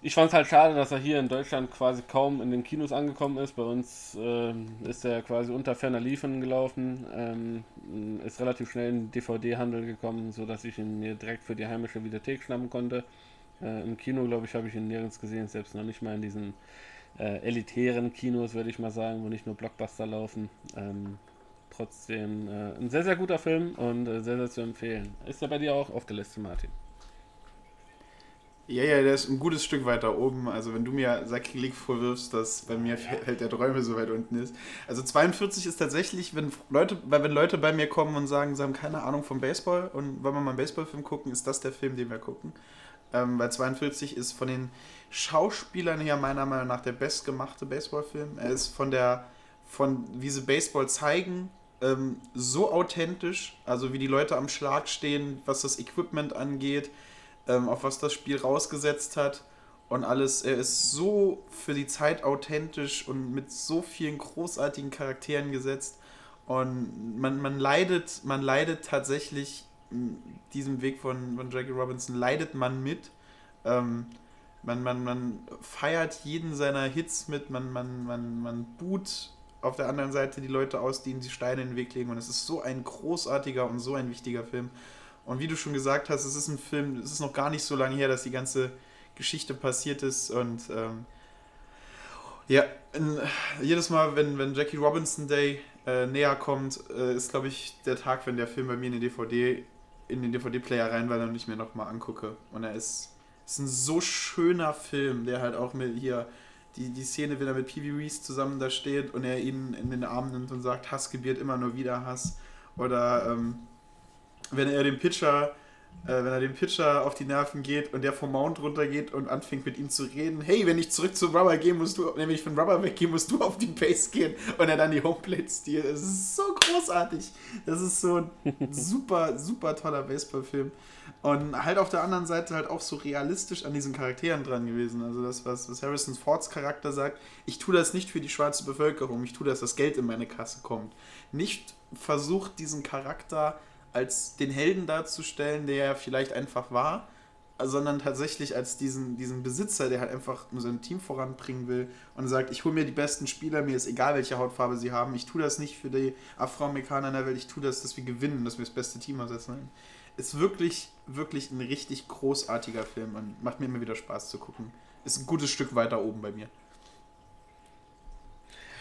ich fand es halt schade, dass er hier in Deutschland quasi kaum in den Kinos angekommen ist. Bei uns äh, ist er quasi unter ferner Liefen gelaufen, ähm, ist relativ schnell in den DVD-Handel gekommen, sodass ich ihn mir direkt für die heimische Videothek schnappen konnte. Äh, Im Kino, glaube ich, habe ich ihn nirgends gesehen, selbst noch nicht mal in diesen äh, elitären Kinos, würde ich mal sagen, wo nicht nur Blockbuster laufen. Ähm, trotzdem äh, ein sehr, sehr guter Film und äh, sehr, sehr zu empfehlen. Ist er bei dir auch auf der Liste, Martin? Ja, ja, der ist ein gutes Stück weiter oben. Also wenn du mir Sakrileg vorwirfst, dass bei mir Feld der Träume so weit unten ist. Also 42 ist tatsächlich, wenn Leute, wenn Leute bei mir kommen und sagen, sie haben keine Ahnung vom Baseball und wollen wir mal einen Baseballfilm gucken, ist das der Film, den wir gucken. Ähm, weil 42 ist von den Schauspielern her meiner Meinung nach der bestgemachte Baseballfilm. Er ist von der, von wie sie Baseball zeigen, ähm, so authentisch, also wie die Leute am Schlag stehen, was das Equipment angeht ähm, auf was das Spiel rausgesetzt hat und alles. Er ist so für die Zeit authentisch und mit so vielen großartigen Charakteren gesetzt. Und man, man leidet, man leidet tatsächlich diesem Weg von, von Jackie Robinson, leidet man mit. Ähm, man, man, man feiert jeden seiner Hits mit, man, man, man, man boot auf der anderen Seite die Leute aus, die ihm die Steine in den Weg legen. Und es ist so ein großartiger und so ein wichtiger Film. Und wie du schon gesagt hast, es ist ein Film, es ist noch gar nicht so lange her, dass die ganze Geschichte passiert ist. Und ähm, ja, in, jedes Mal, wenn, wenn Jackie Robinson Day äh, näher kommt, äh, ist, glaube ich, der Tag, wenn der Film bei mir in den DVD, in den DVD-Player reinwandert und ich mir nochmal angucke. Und er ist, ist ein so schöner Film, der halt auch mit hier die, die Szene, wenn er mit Pee Reese zusammen da steht und er ihn in den Arm nimmt und sagt, Hass gebiert immer nur wieder Hass. Oder ähm, wenn er den Pitcher, wenn er dem Pitcher auf die Nerven geht und der vom Mount runtergeht und anfängt mit ihm zu reden, hey, wenn ich zurück zum Rubber gehe, musst du, wenn ich von Rubber weggehe, musst du auf die Base gehen und er dann die Homeplate stiehlt. Das ist so großartig. Das ist so ein super, super toller Baseballfilm. Und halt auf der anderen Seite halt auch so realistisch an diesen Charakteren dran gewesen. Also das, was, was Harrison Fords Charakter sagt, ich tue das nicht für die schwarze Bevölkerung, ich tue das, dass Geld in meine Kasse kommt. Nicht versucht, diesen Charakter als den Helden darzustellen, der er vielleicht einfach war, sondern tatsächlich als diesen, diesen Besitzer, der halt einfach nur sein Team voranbringen will und sagt, ich hole mir die besten Spieler, mir ist egal, welche Hautfarbe sie haben, ich tue das nicht für die Afroamerikaner in der Welt, ich tue das, dass wir gewinnen, dass wir das beste Team ersetzen. Ist wirklich, wirklich ein richtig großartiger Film und macht mir immer wieder Spaß zu gucken. Ist ein gutes Stück weiter oben bei mir.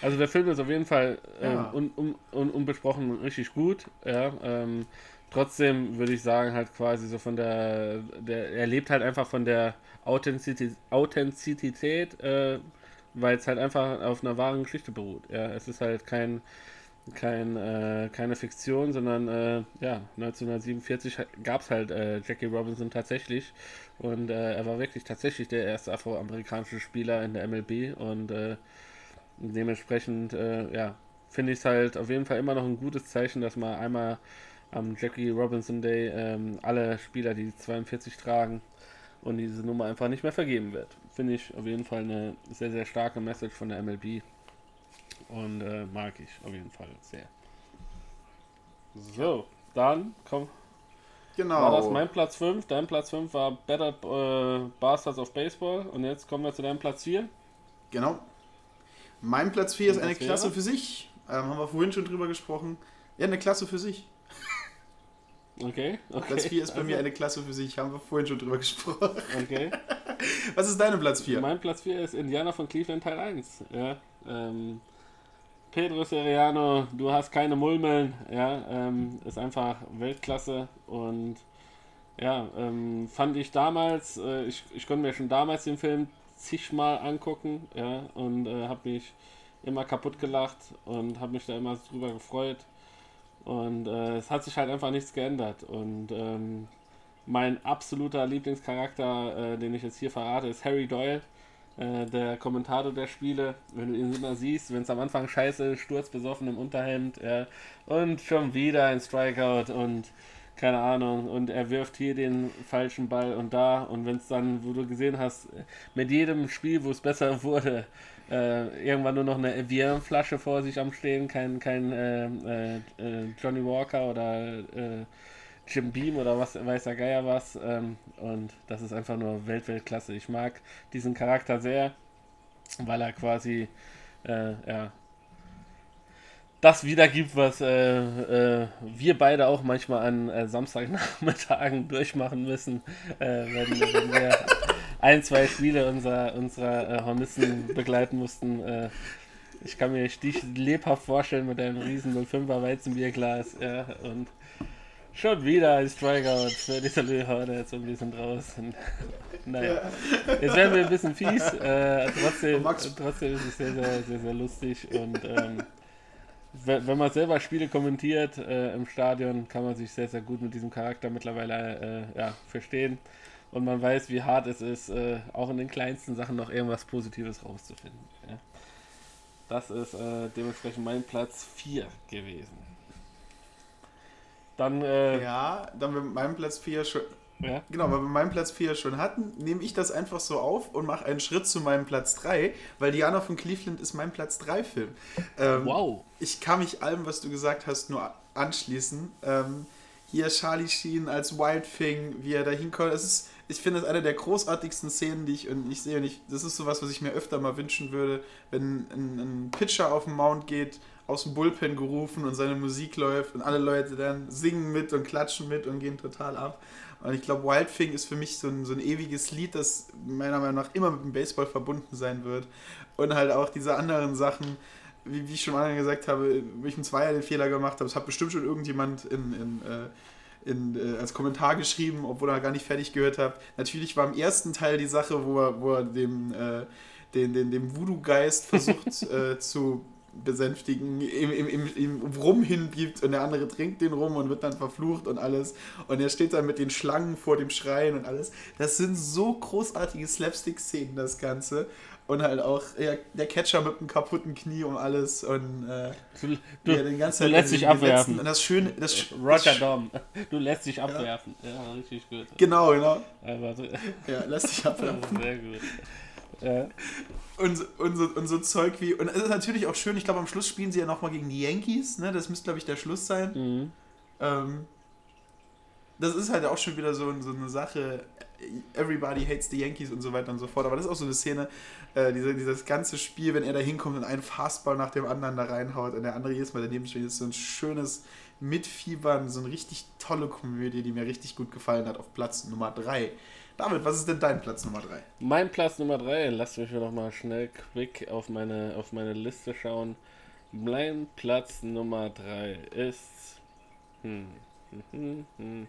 Also der Film ist auf jeden Fall ähm, ja. un, un, un, unbesprochen richtig gut. Ja, ähm, trotzdem würde ich sagen, halt quasi so von der, der er lebt halt einfach von der Authentizität, Authentizität äh, weil es halt einfach auf einer wahren Geschichte beruht. Ja, es ist halt kein, kein äh, keine Fiktion, sondern äh, ja, 1947 gab es halt äh, Jackie Robinson tatsächlich und äh, er war wirklich tatsächlich der erste afroamerikanische Spieler in der MLB und äh, dementsprechend, äh, ja, finde ich es halt auf jeden Fall immer noch ein gutes Zeichen, dass man einmal am Jackie Robinson Day ähm, alle Spieler, die 42 tragen und diese Nummer einfach nicht mehr vergeben wird. Finde ich auf jeden Fall eine sehr, sehr starke Message von der MLB und äh, mag ich auf jeden Fall sehr. So, dann komm. Genau. War das mein Platz 5? Dein Platz 5 war Better äh, Bastards of Baseball und jetzt kommen wir zu deinem Platz 4. Genau. Mein Platz 4 ist eine Klasse für sich. Ähm, haben wir vorhin schon drüber gesprochen. Ja, eine Klasse für sich. Okay, okay. Platz 4 ist bei also. mir eine Klasse für sich. Haben wir vorhin schon drüber gesprochen. Okay. Was ist deine Platz 4? Mein Platz 4 ist Indiana von Cleveland Teil 1. Ja, ähm, Pedro Seriano, du hast keine Mulmeln. Ja, ähm, ist einfach Weltklasse und ja, ähm, fand ich damals, äh, ich, ich konnte mir schon damals den Film zigmal angucken, ja, und äh, habe mich immer kaputt gelacht und habe mich da immer drüber gefreut. Und äh, es hat sich halt einfach nichts geändert. Und ähm, mein absoluter Lieblingscharakter, äh, den ich jetzt hier verrate, ist Harry Doyle, äh, der Kommentator der Spiele. Wenn du ihn immer siehst, wenn es am Anfang scheiße, sturzbesoffen im Unterhemd, ja, und schon wieder ein Strikeout und keine Ahnung, und er wirft hier den falschen Ball und da. Und wenn es dann, wo du gesehen hast, mit jedem Spiel, wo es besser wurde, äh, irgendwann nur noch eine Evian-Flasche vor sich am Stehen, kein, kein äh, äh, äh Johnny Walker oder äh, Jim Beam oder was weiß der Geier was. Ähm, und das ist einfach nur Weltweltklasse. Ich mag diesen Charakter sehr, weil er quasi äh, ja, das wiedergibt, was äh, äh, wir beide auch manchmal an äh, Samstagnachmittagen durchmachen müssen, äh, wenn, wenn, wir ein, zwei Spiele unserer, unserer äh, Hornissen begleiten mussten. Äh, ich kann mir dich lebhaft vorstellen mit einem riesen 05er Weizenbierglas ja, und schon wieder ein Strikeout für die Salü Hornets und wir sind raus. Und, naja, jetzt werden wir ein bisschen fies, trotzdem, trotzdem ist es sehr, sehr, sehr, sehr lustig und ähm, wenn man selber Spiele kommentiert äh, im Stadion, kann man sich sehr, sehr gut mit diesem Charakter mittlerweile äh, ja, verstehen. Und man weiß, wie hart es ist, äh, auch in den kleinsten Sachen noch irgendwas Positives rauszufinden. Ja. Das ist äh, dementsprechend mein Platz 4 gewesen. Dann, äh, ja, dann mit meinem Platz 4 schon. Ja. Genau, weil wir meinen Platz 4 schon hatten, nehme ich das einfach so auf und mache einen Schritt zu meinem Platz 3, weil Diana von Cleveland ist mein Platz 3 Film. Ähm, wow. Ich kann mich allem, was du gesagt hast, nur anschließen. Ähm, hier Charlie Sheen als Wild Thing, wie er da hinkommt, das ist, ich finde das eine der großartigsten Szenen, die ich, und ich sehe nicht, das ist sowas, was ich mir öfter mal wünschen würde, wenn ein, ein Pitcher auf den Mount geht, aus dem Bullpen gerufen und seine Musik läuft und alle Leute dann singen mit und klatschen mit und gehen total ab. Und ich glaube, Wild Thing ist für mich so ein, so ein ewiges Lied, das meiner Meinung nach immer mit dem Baseball verbunden sein wird. Und halt auch diese anderen Sachen, wie, wie ich schon mal gesagt habe, wo ich im Zweier den Fehler gemacht habe, es hat bestimmt schon irgendjemand in, in, äh, in, äh, als Kommentar geschrieben, obwohl er gar nicht fertig gehört hat. Natürlich war im ersten Teil die Sache, wo er, wo er dem, äh, den, den, dem Voodoo-Geist versucht äh, zu besänftigen, ihm, ihm, ihm, ihm Rum hingibt und der andere trinkt den Rum und wird dann verflucht und alles. Und er steht dann mit den Schlangen vor dem Schrein und alles. Das sind so großartige Slapstick-Szenen, das Ganze. Und halt auch ja, der Catcher mit dem kaputten Knie und alles. Und äh, du, du, ja, den ganzen du lässt dich abwerfen. Letzten, und das Schöne. Das, Roger das, Dom. Du lässt dich abwerfen. Ja, ja richtig gut. Genau, genau. Ja, lässt dich abwerfen. Sehr gut. Ja. Und, und, so, und so Zeug wie. Und es ist natürlich auch schön, ich glaube, am Schluss spielen sie ja nochmal gegen die Yankees, ne? Das müsste, glaube ich, der Schluss sein. Mhm. Ähm, das ist halt auch schon wieder so, so eine Sache. Everybody hates the Yankees und so weiter und so fort. Aber das ist auch so eine Szene, äh, diese, dieses ganze Spiel, wenn er da hinkommt und einen Fastball nach dem anderen da reinhaut und der andere jedes Mal daneben steht, ist so ein schönes Mitfiebern, so eine richtig tolle Komödie, die mir richtig gut gefallen hat auf Platz Nummer 3. David, was ist denn dein Platz Nummer 3? Mein Platz Nummer 3, lass mich noch mal schnell quick auf meine, auf meine Liste schauen. Mein Platz Nummer 3 ist. Hm, hm, hm,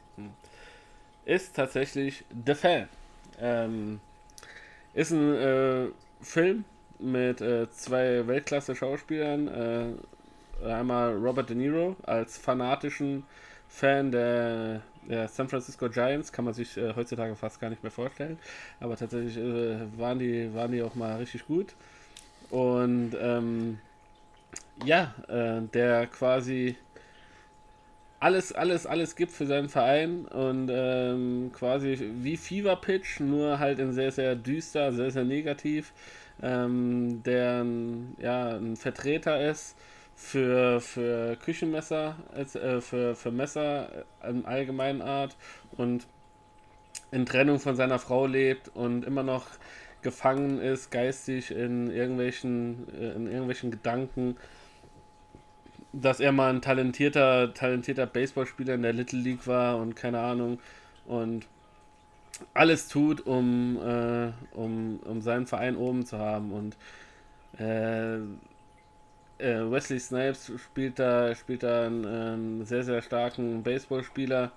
ist tatsächlich The Fan. Ähm, ist ein äh, Film mit äh, zwei Weltklasse-Schauspielern. Äh, einmal Robert De Niro als fanatischen Fan der ja, San Francisco Giants kann man sich äh, heutzutage fast gar nicht mehr vorstellen. Aber tatsächlich äh, waren, die, waren die auch mal richtig gut. Und ähm, ja, äh, der quasi alles, alles, alles gibt für seinen Verein und ähm, quasi wie Fever Pitch, nur halt in sehr, sehr düster, sehr, sehr negativ, ähm, der ja, ein Vertreter ist für, für Küchenmesser, äh, für, für Messer in allgemeinen Art und in Trennung von seiner Frau lebt und immer noch gefangen ist, geistig in irgendwelchen, äh, in irgendwelchen Gedanken, dass er mal ein talentierter, talentierter Baseballspieler in der Little League war und keine Ahnung und alles tut, um, äh, um, um seinen Verein oben zu haben und äh, äh, Wesley Snipes spielt da, spielt da einen, einen sehr, sehr starken Baseballspieler,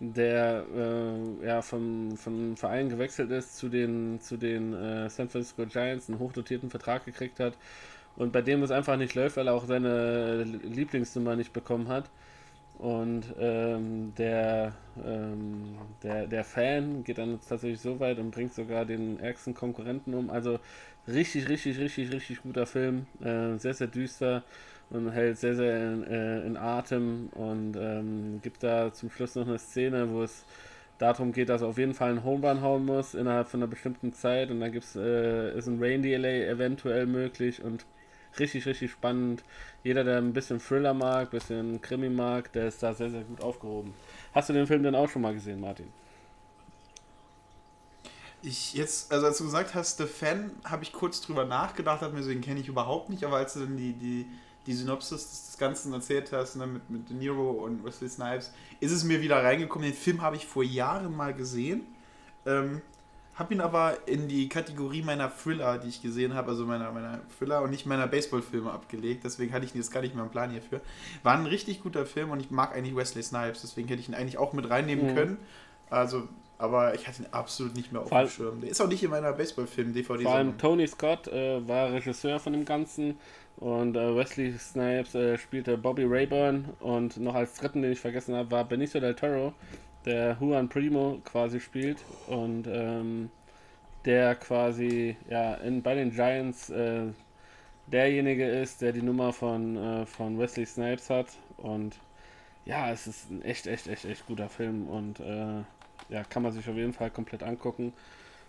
der äh, ja, vom, vom Verein gewechselt ist zu den, zu den äh, San Francisco Giants, einen hochdotierten Vertrag gekriegt hat und bei dem es einfach nicht läuft, weil er auch seine Lieblingsnummer nicht bekommen hat. Und ähm, der, ähm, der, der Fan geht dann tatsächlich so weit und bringt sogar den ärgsten Konkurrenten um. Also richtig, richtig, richtig, richtig guter Film. Äh, sehr, sehr düster. und hält sehr, sehr in, äh, in Atem und ähm, gibt da zum Schluss noch eine Szene, wo es darum geht, dass er auf jeden Fall einen Homerun hauen muss innerhalb von einer bestimmten Zeit und dann gibt's, äh, ist ein Rain Delay eventuell möglich und richtig, richtig spannend. Jeder, der ein bisschen Thriller mag, ein bisschen Krimi mag, der ist da sehr, sehr gut aufgehoben. Hast du den Film denn auch schon mal gesehen, Martin? Ich jetzt, also als du gesagt hast, The Fan, habe ich kurz drüber nachgedacht, habe mir so, den kenne ich überhaupt nicht, aber als du dann die, die, die Synopsis des, des Ganzen erzählt hast, ne, mit, mit De Niro und Wesley Snipes, ist es mir wieder reingekommen. Den Film habe ich vor Jahren mal gesehen. Ähm, habe ihn aber in die Kategorie meiner Thriller, die ich gesehen habe, also meiner, meiner Thriller und nicht meiner Baseballfilme abgelegt. Deswegen hatte ich jetzt gar nicht mehr einen Plan hierfür. War ein richtig guter Film und ich mag eigentlich Wesley Snipes, deswegen hätte ich ihn eigentlich auch mit reinnehmen Mhm. können. Also, aber ich hatte ihn absolut nicht mehr auf dem Schirm. Der ist auch nicht in meiner Baseballfilm-DVD. Vor allem Tony Scott äh, war Regisseur von dem Ganzen und äh, Wesley Snipes äh, spielte Bobby Rayburn und noch als dritten, den ich vergessen habe, war Benicio del Toro, der Juan Primo quasi spielt und ähm, der quasi ja in, bei den Giants äh, derjenige ist, der die Nummer von, äh, von Wesley Snipes hat und ja, es ist ein echt, echt, echt, echt guter Film und äh, ja, kann man sich auf jeden Fall komplett angucken.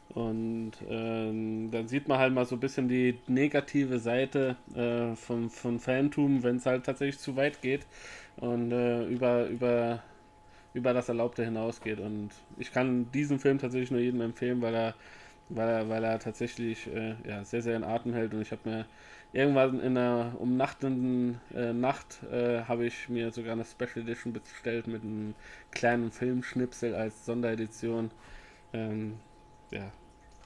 Und ähm, dann sieht man halt mal so ein bisschen die negative Seite äh, vom, vom Fantum, wenn es halt tatsächlich zu weit geht und äh, über, über, über das Erlaubte hinausgeht. Und ich kann diesen Film tatsächlich nur jedem empfehlen, weil er, weil er, weil er tatsächlich äh, ja, sehr, sehr in Atem hält. Und ich habe mir irgendwann in einer umnachtenden äh, Nacht äh, habe ich mir sogar eine Special Edition bestellt mit einem kleinen Filmschnipsel als Sonderedition. Ähm, ja,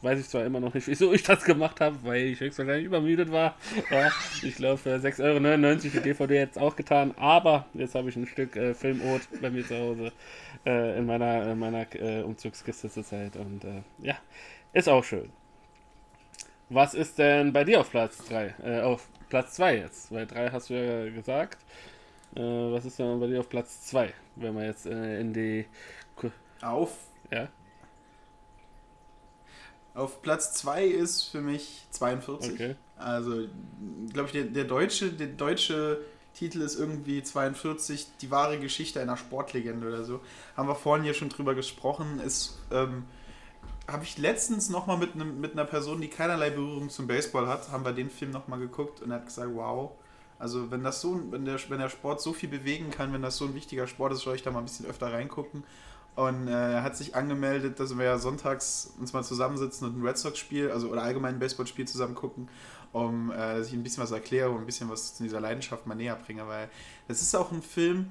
weiß ich zwar immer noch nicht, wieso ich das gemacht habe, weil ich höchstwahrscheinlich übermüdet war. Ja, ich glaube, für 6,99 Euro die DVD jetzt auch getan, aber jetzt habe ich ein Stück äh, Filmot bei mir zu Hause äh, in meiner, in meiner äh, Umzugskiste zurzeit und äh, ja, ist auch schön. Was ist denn bei dir auf Platz 3? Äh, auf Platz 2 jetzt, weil 3 hast du ja gesagt. Äh, was ist denn bei dir auf Platz 2, wenn wir jetzt äh, in die. Ku- Auf, Ja? auf Platz 2 ist für mich 42. Okay. Also, glaube ich, der, der, deutsche, der deutsche Titel ist irgendwie 42, die wahre Geschichte einer Sportlegende oder so. Haben wir vorhin hier schon drüber gesprochen. Ist, ähm, habe ich letztens nochmal mit, einem- mit einer Person, die keinerlei Berührung zum Baseball hat, haben wir den Film nochmal geguckt und er hat gesagt, wow. Also wenn das so, wenn der, wenn der Sport so viel bewegen kann, wenn das so ein wichtiger Sport ist, soll ich da mal ein bisschen öfter reingucken. Und äh, er hat sich angemeldet, dass wir ja sonntags uns mal zusammensitzen und ein Red Sox-Spiel, also oder allgemein ein Baseballspiel zusammen gucken, um äh, dass ich ein bisschen was erkläre und ein bisschen was zu dieser Leidenschaft mal näher bringe, weil das ist auch ein Film,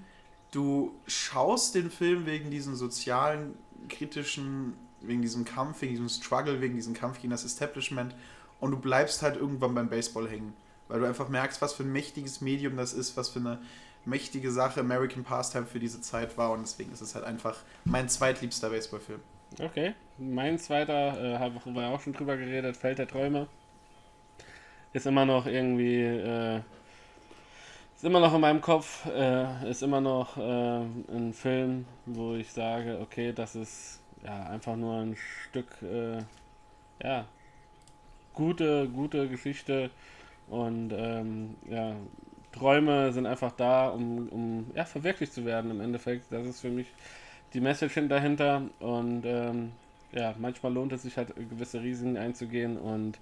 du schaust den Film wegen diesen sozialen, kritischen, wegen diesem Kampf, wegen diesem Struggle, wegen diesem Kampf gegen das Establishment und du bleibst halt irgendwann beim Baseball hängen, weil du einfach merkst, was für ein mächtiges Medium das ist, was für eine mächtige Sache American Pastime für diese Zeit war und deswegen ist es halt einfach mein zweitliebster Baseballfilm. Okay. Mein zweiter, äh, haben wir auch schon drüber geredet, Feld der Träume. Ist immer noch irgendwie, äh, ist immer noch in meinem Kopf, äh, ist immer noch äh, ein Film, wo ich sage, okay, das ist ja einfach nur ein Stück, äh, ja, gute, gute Geschichte und ähm, ja, Träume sind einfach da, um, um ja, verwirklicht zu werden im Endeffekt. Das ist für mich die Message dahinter und ähm, ja, manchmal lohnt es sich halt gewisse Risiken einzugehen und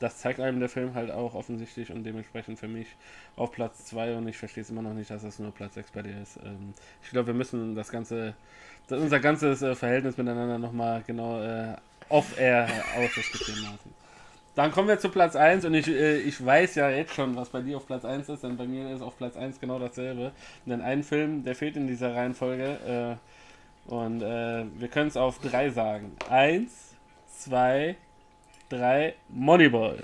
das zeigt einem der Film halt auch offensichtlich und dementsprechend für mich auf Platz 2 und ich verstehe es immer noch nicht, dass es nur Platz 6 bei dir ist. Ähm, ich glaube, wir müssen das ganze, das, unser ganzes äh, Verhältnis miteinander nochmal genau äh, off-air ausdiskutieren lassen. Dann kommen wir zu Platz 1 und ich, äh, ich weiß ja jetzt schon, was bei dir auf Platz 1 ist, denn bei mir ist auf Platz 1 genau dasselbe. Denn ein Film, der fehlt in dieser Reihenfolge äh, und äh, wir können es auf 3 sagen. 1, 2, 3, Moneyball.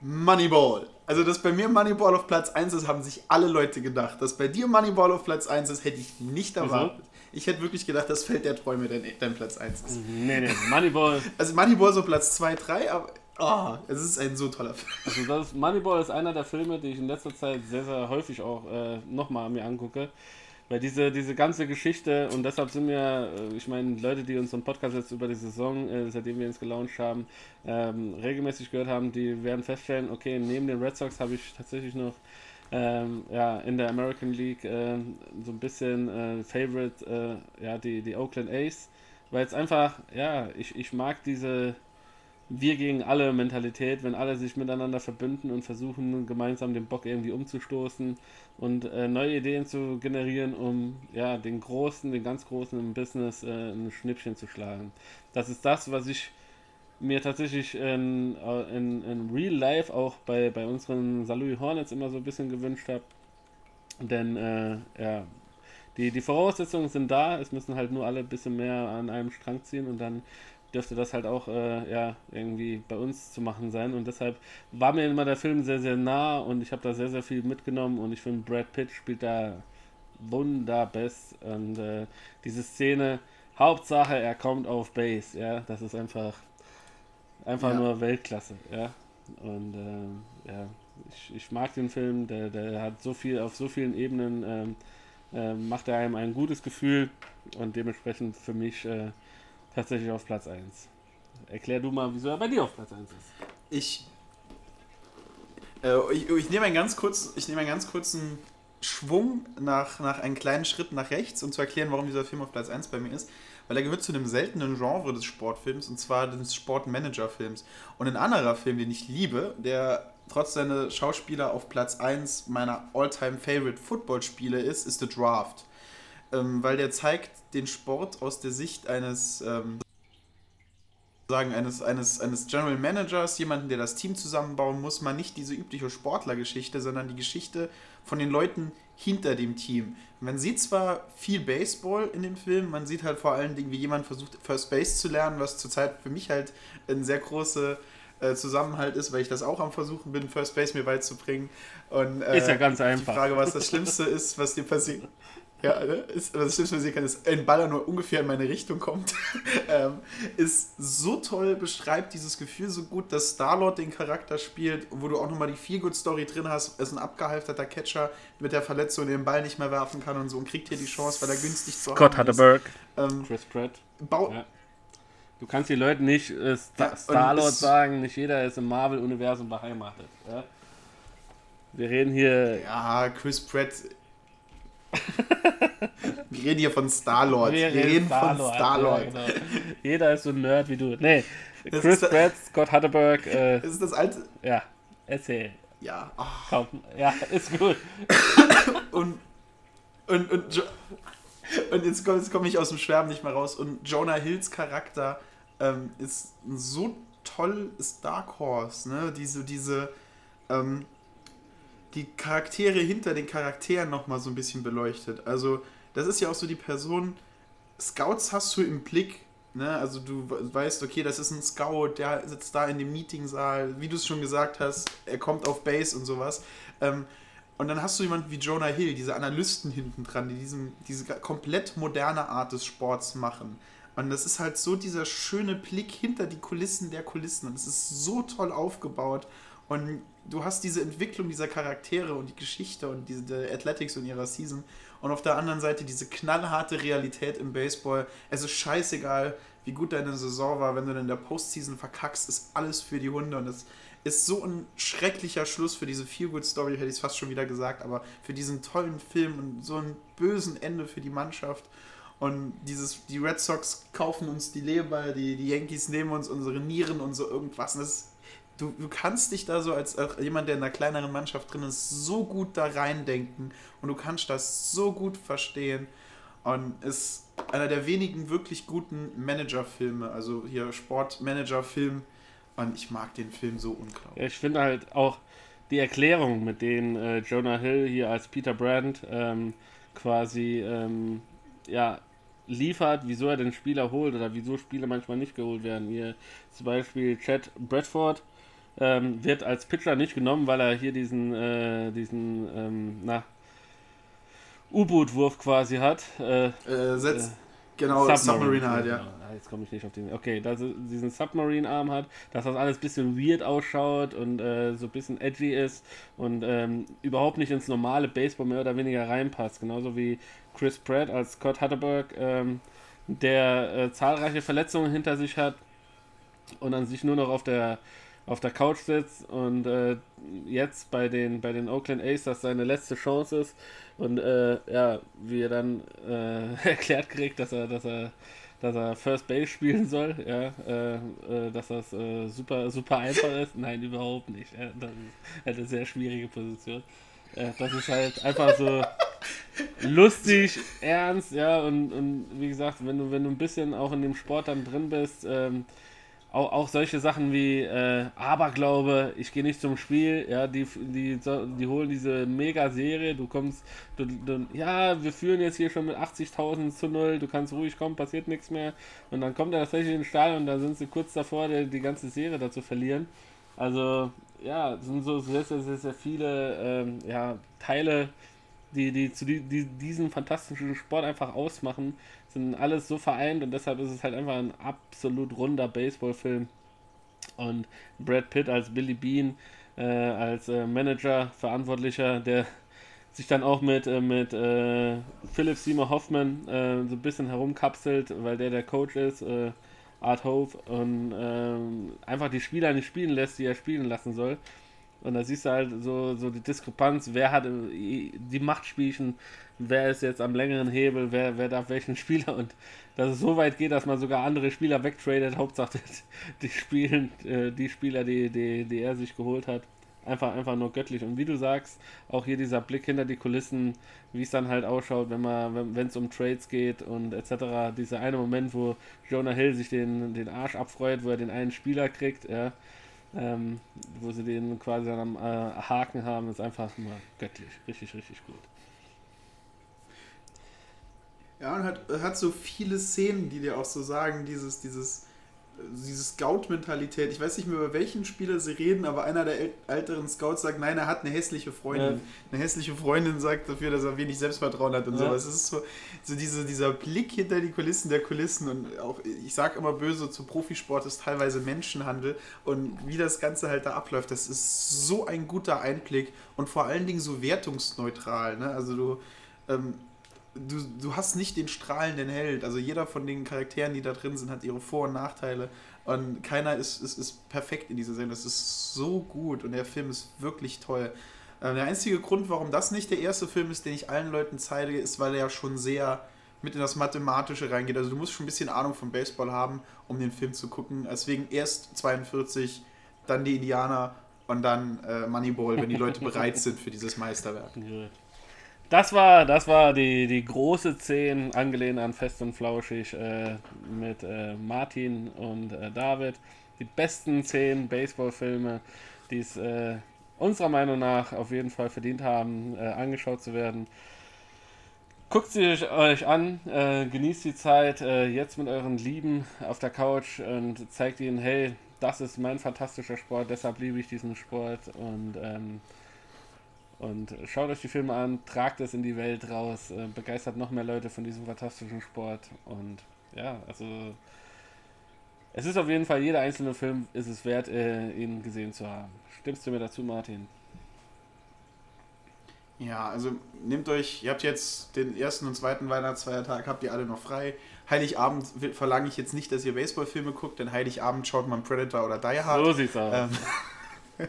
Moneyball. Also, dass bei mir Moneyball auf Platz 1 ist, haben sich alle Leute gedacht. Dass bei dir Moneyball auf Platz 1 ist, hätte ich nicht erwartet. Ich hätte wirklich gedacht, das Feld der Träume dein, dein Platz 1 ist. Nee, nee, Moneyball. Also Moneyball so Platz 2, 3, aber oh, es ist ein so toller Film. Also das Moneyball ist einer der Filme, die ich in letzter Zeit sehr, sehr häufig auch äh, nochmal mir angucke. Weil diese, diese ganze Geschichte, und deshalb sind wir, äh, ich meine, Leute, die unseren Podcast jetzt über die Saison, äh, seitdem wir uns gelauncht haben, ähm, regelmäßig gehört haben, die werden feststellen, okay, neben den Red Sox habe ich tatsächlich noch ähm, ja, in der American League äh, so ein bisschen äh, Favorite, äh, ja, die, die Oakland A's, weil es einfach, ja, ich, ich mag diese wir gegen alle Mentalität, wenn alle sich miteinander verbünden und versuchen, gemeinsam den Bock irgendwie umzustoßen und äh, neue Ideen zu generieren, um ja, den Großen, den ganz Großen im Business äh, ein Schnippchen zu schlagen. Das ist das, was ich mir tatsächlich in, äh, in, in Real Life auch bei, bei unseren Salui Hornets immer so ein bisschen gewünscht habe. Denn äh, ja, die, die Voraussetzungen sind da, es müssen halt nur alle ein bisschen mehr an einem Strang ziehen und dann dürfte das halt auch äh, ja, irgendwie bei uns zu machen sein. Und deshalb war mir immer der Film sehr, sehr nah und ich habe da sehr, sehr viel mitgenommen und ich finde, Brad Pitt spielt da wunderbest. Und äh, diese Szene, Hauptsache, er kommt auf Base, ja, das ist einfach, einfach ja. nur Weltklasse, ja. Und äh, ja, ich, ich mag den Film, der, der hat so viel, auf so vielen Ebenen ähm, äh, macht er einem ein gutes Gefühl und dementsprechend für mich äh, tatsächlich auf Platz 1. Erklär du mal, wieso er bei dir auf Platz 1 ist. Ich, äh, ich, ich nehme einen ganz kurz, ich nehme einen ganz kurzen Schwung nach, nach einen kleinen Schritt nach rechts, um zu erklären, warum dieser Film auf Platz 1 bei mir ist. Weil er gehört zu einem seltenen Genre des Sportfilms, und zwar des Sportmanager-Films. Und ein anderer Film, den ich liebe, der trotz seiner Schauspieler auf Platz 1 meiner all-time favorite Footballspiele ist, ist The Draft. Ähm, weil der zeigt den Sport aus der Sicht eines ähm, sagen, eines, eines, eines General Managers, jemanden, der das Team zusammenbauen muss, mal nicht diese übliche Sportlergeschichte, sondern die Geschichte von den Leuten hinter dem Team. Man sieht zwar viel Baseball in dem Film, man sieht halt vor allen Dingen, wie jemand versucht, First Base zu lernen, was zurzeit für mich halt ein sehr großer äh, Zusammenhalt ist, weil ich das auch am Versuchen bin, First Base mir beizubringen. Und, äh, ist ja ganz einfach. Die Frage, was das Schlimmste ist, was dir passiert. Ja, ne? ist, das Schlimmste, was ich kann, ist, ein Baller nur ungefähr in meine Richtung kommt, ähm, ist so toll, beschreibt dieses Gefühl so gut, dass Starlord den Charakter spielt, wo du auch nochmal die Feel-Good-Story drin hast, ist ein abgehalfterter Catcher mit der Verletzung, den Ball nicht mehr werfen kann und so und kriegt hier die Chance, weil er günstig zu Scott Hatterberg, ähm, Chris Pratt. Bau ja. Du kannst die Leute nicht äh, Star ja, Starlord sagen, nicht jeder ist im Marvel-Universum beheimatet. Ja? Wir reden hier. Ja, Chris Pratt wir reden hier von Star-Lord. Wir, Wir, reden Star von Star-Lord. Ja, genau. Jeder ist so ein Nerd wie du. Nee, das Chris Pratt, Scott Hatterberg. Äh, ist das alte. Ja, erzähl. Ja. Oh. Komm, ja, ist gut. und, und, und, und jetzt komme komm ich aus dem Schwärmen nicht mehr raus. Und Jonah Hills Charakter ähm, ist ein so toll, ist Dark Horse, ne? Diese, diese, ähm, die Charaktere hinter den Charakteren nochmal so ein bisschen beleuchtet. Also, das ist ja auch so die Person, Scouts hast du im Blick, ne? Also du weißt, okay, das ist ein Scout, der sitzt da in dem Meetingsaal, wie du es schon gesagt hast, er kommt auf Base und sowas. Ähm, und dann hast du jemanden wie Jonah Hill, diese Analysten hinten dran, die diesen, diese komplett moderne Art des Sports machen. Und das ist halt so dieser schöne Blick hinter die Kulissen der Kulissen. Und es ist so toll aufgebaut. Und du hast diese Entwicklung dieser Charaktere und die Geschichte und diese Athletics und ihrer Season und auf der anderen Seite diese knallharte Realität im Baseball. Es ist scheißegal, wie gut deine Saison war, wenn du in der Postseason verkackst, ist alles für die Hunde und es ist so ein schrecklicher Schluss für diese Feel-Good-Story, hätte ich es fast schon wieder gesagt, aber für diesen tollen Film und so ein bösen Ende für die Mannschaft. Und dieses, die Red Sox kaufen uns die Leber, die, die Yankees nehmen uns unsere Nieren und so irgendwas. Und das ist du, du kannst dich da so als, jemand, der in einer kleineren Mannschaft drin ist, so gut da reindenken und du kannst das so gut verstehen und ist einer der wenigen wirklich guten Manager-Filme, also hier Sportmanager-Film und ich mag den Film so unglaublich. Ja, ich finde halt auch die Erklärung, mit denen äh, Jonah Hill hier als Peter Brandt ähm, quasi ähm, ja, liefert, wieso er den Spieler holt oder wieso Spieler manchmal nicht geholt werden. Hier zum Beispiel Chad Bradford, ähm, wird als Pitcher nicht genommen, weil er hier diesen, äh, diesen ähm, na, U-Boot-Wurf quasi hat. Äh, äh, setzt, äh, genau, Submarine, Submarine halt, ja. Ah, jetzt komme ich nicht auf den. Okay, dass er diesen Submarine-Arm hat, dass das alles ein bisschen weird ausschaut und äh, so ein bisschen edgy ist und ähm, überhaupt nicht ins normale Baseball mehr oder weniger reinpasst. Genauso wie Chris Pratt als Scott Hatterberg, ähm, der äh, zahlreiche Verletzungen hinter sich hat und an sich nur noch auf der auf der Couch sitzt und äh, jetzt bei den, bei den Oakland A's das seine letzte Chance ist und äh, ja, wie er dann äh, erklärt kriegt, dass er, dass er dass er First Base spielen soll, ja, äh, äh, dass das äh, super, super einfach ist. Nein, überhaupt nicht. Ist halt eine sehr schwierige Position. Das ist halt einfach so lustig, ernst, ja, und, und wie gesagt, wenn du, wenn du ein bisschen auch in dem Sport dann drin bist, ähm, auch, auch solche Sachen wie äh, Aberglaube, ich gehe nicht zum Spiel, ja, die, die, die holen diese Mega-Serie, du kommst, du, du, ja, wir führen jetzt hier schon mit 80.000 zu 0, du kannst ruhig kommen, passiert nichts mehr. Und dann kommt er tatsächlich in den Stall und da sind sie kurz davor, die, die ganze Serie da zu verlieren. Also, ja, sind so sehr, sehr, sehr, sehr viele ähm, ja, Teile, die, die, zu die, die diesen fantastischen Sport einfach ausmachen, sind alles so vereint und deshalb ist es halt einfach ein absolut runder Baseballfilm. Und Brad Pitt als Billy Bean, äh, als äh, Manager, Verantwortlicher, der sich dann auch mit, äh, mit äh, Philip Seymour Hoffman äh, so ein bisschen herumkapselt, weil der der Coach ist, äh, Art Hope, und ähm, einfach die Spieler nicht spielen lässt, die er spielen lassen soll. Und da siehst du halt so, so die Diskrepanz, wer hat die Machtspielchen, wer ist jetzt am längeren Hebel, wer, wer darf welchen Spieler und dass es so weit geht, dass man sogar andere Spieler wegtradet, Hauptsache die spielen, äh, die Spieler, die, die, die er sich geholt hat. Einfach, einfach nur göttlich. Und wie du sagst, auch hier dieser Blick hinter die Kulissen, wie es dann halt ausschaut, wenn man, wenn es um Trades geht und etc. Dieser eine Moment, wo Jonah Hill sich den, den Arsch abfreut, wo er den einen Spieler kriegt, ja ähm, wo sie den quasi am äh, Haken haben, ist einfach mal göttlich. Richtig, richtig gut. Ja, und hat, hat so viele Szenen, die dir auch so sagen, dieses, dieses diese Scout-Mentalität. Ich weiß nicht mehr, über welchen Spieler sie reden, aber einer der älteren Scouts sagt, nein, er hat eine hässliche Freundin. Ja. Eine hässliche Freundin sagt dafür, dass er wenig Selbstvertrauen hat und ja. sowas. Es ist so, so diese, dieser Blick hinter die Kulissen der Kulissen und auch, ich sage immer böse, zu Profisport ist teilweise Menschenhandel und wie das Ganze halt da abläuft, das ist so ein guter Einblick und vor allen Dingen so wertungsneutral. Ne? Also du, ähm, du, du hast nicht den strahlenden Held. Also jeder von den Charakteren, die da drin sind, hat ihre Vor- und Nachteile. Und keiner ist, ist, ist perfekt in dieser Serie. Das ist so gut und der Film ist wirklich toll. Äh, der einzige Grund, warum das nicht der erste Film ist, den ich allen Leuten zeige, ist, weil er ja schon sehr mit in das Mathematische reingeht. Also du musst schon ein bisschen Ahnung vom Baseball haben, um den Film zu gucken. Deswegen erst 42, dann die Indianer und dann äh, Moneyball, wenn die Leute bereit sind für dieses Meisterwerk. Das war, das war die, die große 10, angelehnt an Fest und Flauschig äh, mit äh, Martin und äh, David. Die besten 10 Baseballfilme, die es äh, unserer Meinung nach auf jeden Fall verdient haben, äh, angeschaut zu werden. Guckt sie euch an, äh, genießt die Zeit jetzt mit euren Lieben auf der Couch und zeigt ihnen, hey, das ist mein fantastischer Sport, deshalb liebe ich diesen Sport und ähm, und schaut euch die Filme an, tragt es in die Welt raus, äh, begeistert noch mehr Leute von diesem fantastischen Sport. Und ja, also es ist auf jeden Fall, jeder einzelne Film ist es wert, äh, ihn gesehen zu haben. Stimmst du mir dazu, Martin? Ja, also nehmt euch, ihr habt jetzt den ersten und zweiten Weihnachtsfeiertag, habt ihr alle noch frei. Heiligabend verlange ich jetzt nicht, dass ihr Baseballfilme guckt, denn Heiligabend schaut man Predator oder Die Hard. So sieht's aus. Ähm,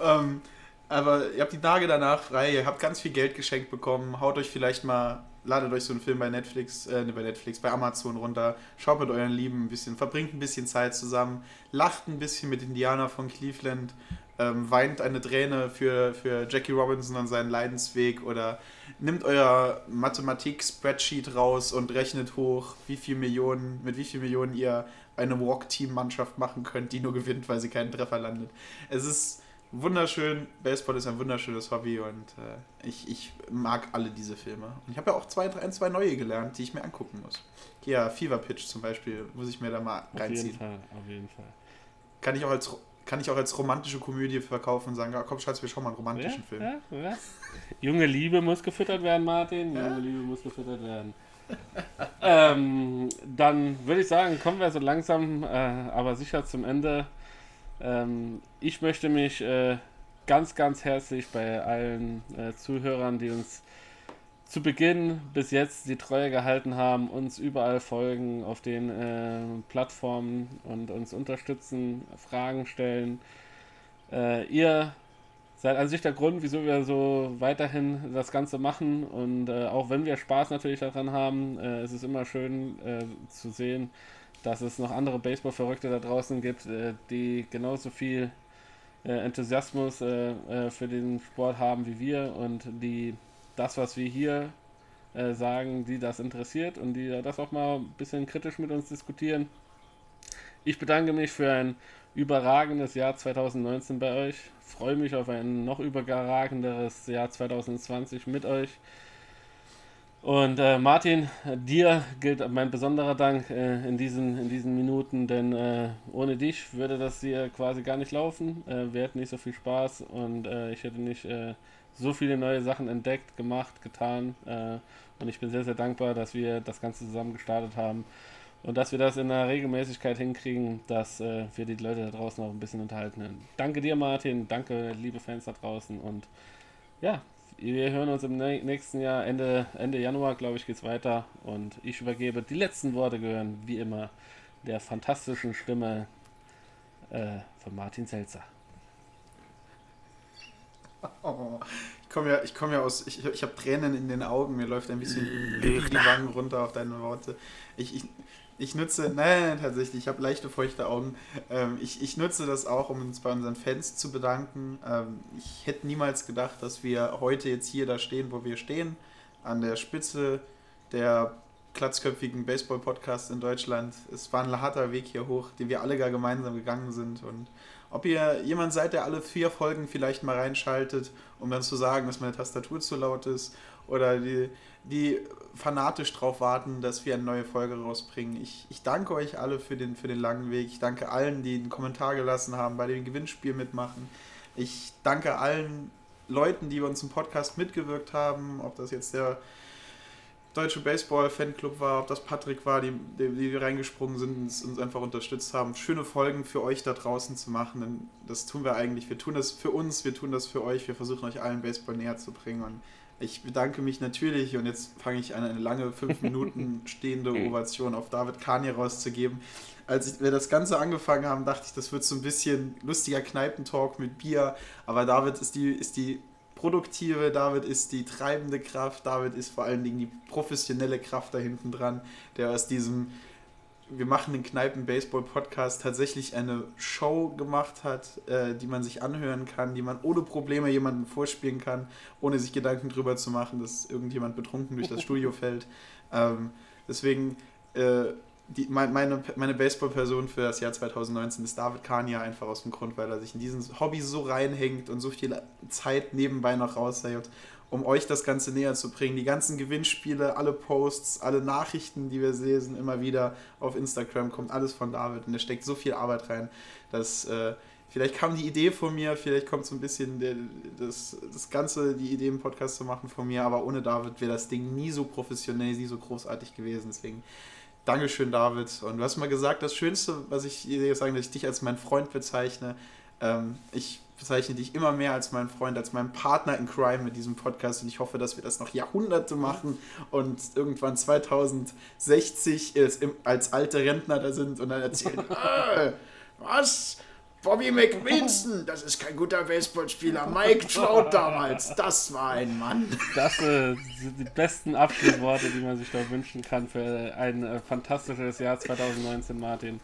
ähm, aber ihr habt die Tage danach frei, ihr habt ganz viel Geld geschenkt bekommen, haut euch vielleicht mal, ladet euch so einen Film bei Netflix, äh, bei Netflix, bei Amazon runter, schaut mit euren Lieben ein bisschen, verbringt ein bisschen Zeit zusammen, lacht ein bisschen mit Indianer von Cleveland, ähm, weint eine Träne für, für Jackie Robinson und seinen Leidensweg oder nimmt euer Mathematik-Spreadsheet raus und rechnet hoch, wie viel Millionen, mit wie vielen Millionen ihr eine Walk-Team-Mannschaft machen könnt, die nur gewinnt, weil sie keinen Treffer landet. Es ist wunderschön. Baseball ist ein wunderschönes Hobby und äh, ich, ich mag alle diese Filme. Und ich habe ja auch zwei, drei, ein, zwei neue gelernt, die ich mir angucken muss. Ja, Fever Pitch zum Beispiel muss ich mir da mal auf reinziehen. Jeden Fall, auf jeden Fall. Kann ich auch als kann ich auch als romantische Komödie verkaufen und sagen, ja, komm, Schatz, wir schauen mal einen romantischen ja, Film. Ja. Junge Liebe muss gefüttert werden, Martin. Junge Liebe muss gefüttert werden. ähm, dann würde ich sagen, kommen wir so langsam, äh, aber sicher zum Ende ähm, ich möchte mich äh, ganz, ganz herzlich bei allen äh, Zuhörern, die uns zu Beginn bis jetzt die Treue gehalten haben, uns überall folgen auf den äh, Plattformen und uns unterstützen, Fragen stellen. Äh, ihr seid an sich der Grund, wieso wir so weiterhin das Ganze machen. Und äh, auch wenn wir Spaß natürlich daran haben, äh, ist es immer schön äh, zu sehen, dass es noch andere Baseball-Verrückte da draußen gibt, äh, die genauso viel äh, Enthusiasmus äh, für den Sport haben wie wir und die das, was wir hier sagen, die das interessiert und die das auch mal ein bisschen kritisch mit uns diskutieren. Ich bedanke mich für ein überragendes Jahr 2019 bei euch. Freue mich auf ein noch überragenderes Jahr 2020 mit euch. Und äh, Martin, dir gilt mein besonderer Dank äh, in, diesen, in diesen Minuten, denn äh, ohne dich würde das hier quasi gar nicht laufen. Äh, wir hätten nicht so viel Spaß und äh, ich hätte nicht äh, so viele neue Sachen entdeckt, gemacht, getan. und ich bin sehr, sehr dankbar, dass wir das Ganze zusammen gestartet haben. Und dass wir das in einer Regelmäßigkeit hinkriegen, dass äh, wir die Leute da draußen auch ein bisschen unterhalten. Danke dir, Martin. Danke, liebe Fans da draußen. Und ja, wir hören uns im nächsten Jahr, Ende, Ende Januar, glaube ich, geht es weiter. Und ich übergebe die letzten Worte gehören, wie immer, der fantastischen Stimme äh, von Martin Selzer. Oh, ich komme ja, komm ja aus, ich, ich habe Tränen in den Augen, mir läuft ein bisschen die Wangen runter auf deine Worte. Ich, ich, ich nutze, nein, tatsächlich, ich habe leichte feuchte Augen. Ähm, ich, ich nutze das auch, um uns bei unseren Fans zu bedanken. Ähm, ich hätte niemals gedacht, dass wir heute jetzt hier da stehen, wo wir stehen, an der Spitze der glatzköpfigen Baseball-Podcasts in Deutschland. Es war ein harter Weg hier hoch, den wir alle gar gemeinsam gegangen sind. Und ob ihr jemand seid, der alle vier Folgen vielleicht mal reinschaltet, um dann zu sagen, dass meine Tastatur zu laut ist, oder die, die fanatisch darauf warten, dass wir eine neue Folge rausbringen. Ich, ich danke euch alle für den, für den langen Weg. Ich danke allen, die einen Kommentar gelassen haben, bei dem Gewinnspiel mitmachen. Ich danke allen Leuten, die bei uns im Podcast mitgewirkt haben, ob das jetzt der Deutsche Baseball-Fanclub war, ob das Patrick war, die, die, die reingesprungen sind und uns einfach unterstützt haben. Schöne Folgen für euch da draußen zu machen, denn das tun wir eigentlich. Wir tun das für uns, wir tun das für euch, wir versuchen euch allen Baseball näher zu bringen und ich bedanke mich natürlich und jetzt fange ich an, eine lange fünf Minuten stehende Ovation auf David Kanye rauszugeben. Als wir das Ganze angefangen haben, dachte ich, das wird so ein bisschen lustiger Kneipentalk mit Bier. Aber David ist die, ist die produktive, David ist die treibende Kraft, David ist vor allen Dingen die professionelle Kraft da hinten dran, der aus diesem wir machen den Kneipen-Baseball-Podcast tatsächlich eine Show gemacht hat, äh, die man sich anhören kann, die man ohne Probleme jemandem vorspielen kann, ohne sich Gedanken drüber zu machen, dass irgendjemand betrunken durch das Studio fällt. Ähm, deswegen, äh, die, mein, meine, meine Baseball-Person für das Jahr 2019 ist David Kania, einfach aus dem Grund, weil er sich in diesen Hobby so reinhängt und so viel Zeit nebenbei noch raushält um euch das Ganze näher zu bringen. Die ganzen Gewinnspiele, alle Posts, alle Nachrichten, die wir lesen, immer wieder auf Instagram, kommt alles von David. Und er steckt so viel Arbeit rein, dass äh, vielleicht kam die Idee von mir, vielleicht kommt so ein bisschen der, das, das Ganze, die Idee im Podcast zu machen von mir, aber ohne David wäre das Ding nie so professionell, nie so großartig gewesen. Deswegen Dankeschön, David. Und du hast mal gesagt, das Schönste, was ich dir sagen, dass ich dich als meinen Freund bezeichne. Ähm, ich bezeichne dich immer mehr als meinen Freund, als meinen Partner in Crime mit diesem Podcast und ich hoffe, dass wir das noch Jahrhunderte machen und irgendwann 2060 als alte Rentner da sind und dann erzählen, äh, was? Bobby McWinson, das ist kein guter Baseballspieler. Mike Trout damals, das war ein Mann. Das äh, sind die besten Abschlussworte, die man sich da wünschen kann für ein äh, fantastisches Jahr 2019, Martin.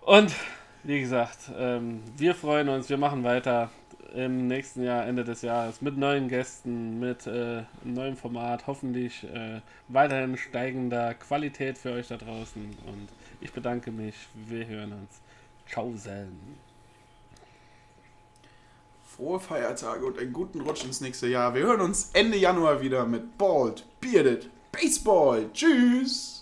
Und wie gesagt, ähm, wir freuen uns, wir machen weiter im nächsten Jahr, Ende des Jahres, mit neuen Gästen, mit äh, neuem Format, hoffentlich äh, weiterhin steigender Qualität für euch da draußen. Und ich bedanke mich, wir hören uns. Ciao, Selm. Frohe Feiertage und einen guten Rutsch ins nächste Jahr. Wir hören uns Ende Januar wieder mit Bald, Bearded, Baseball. Tschüss!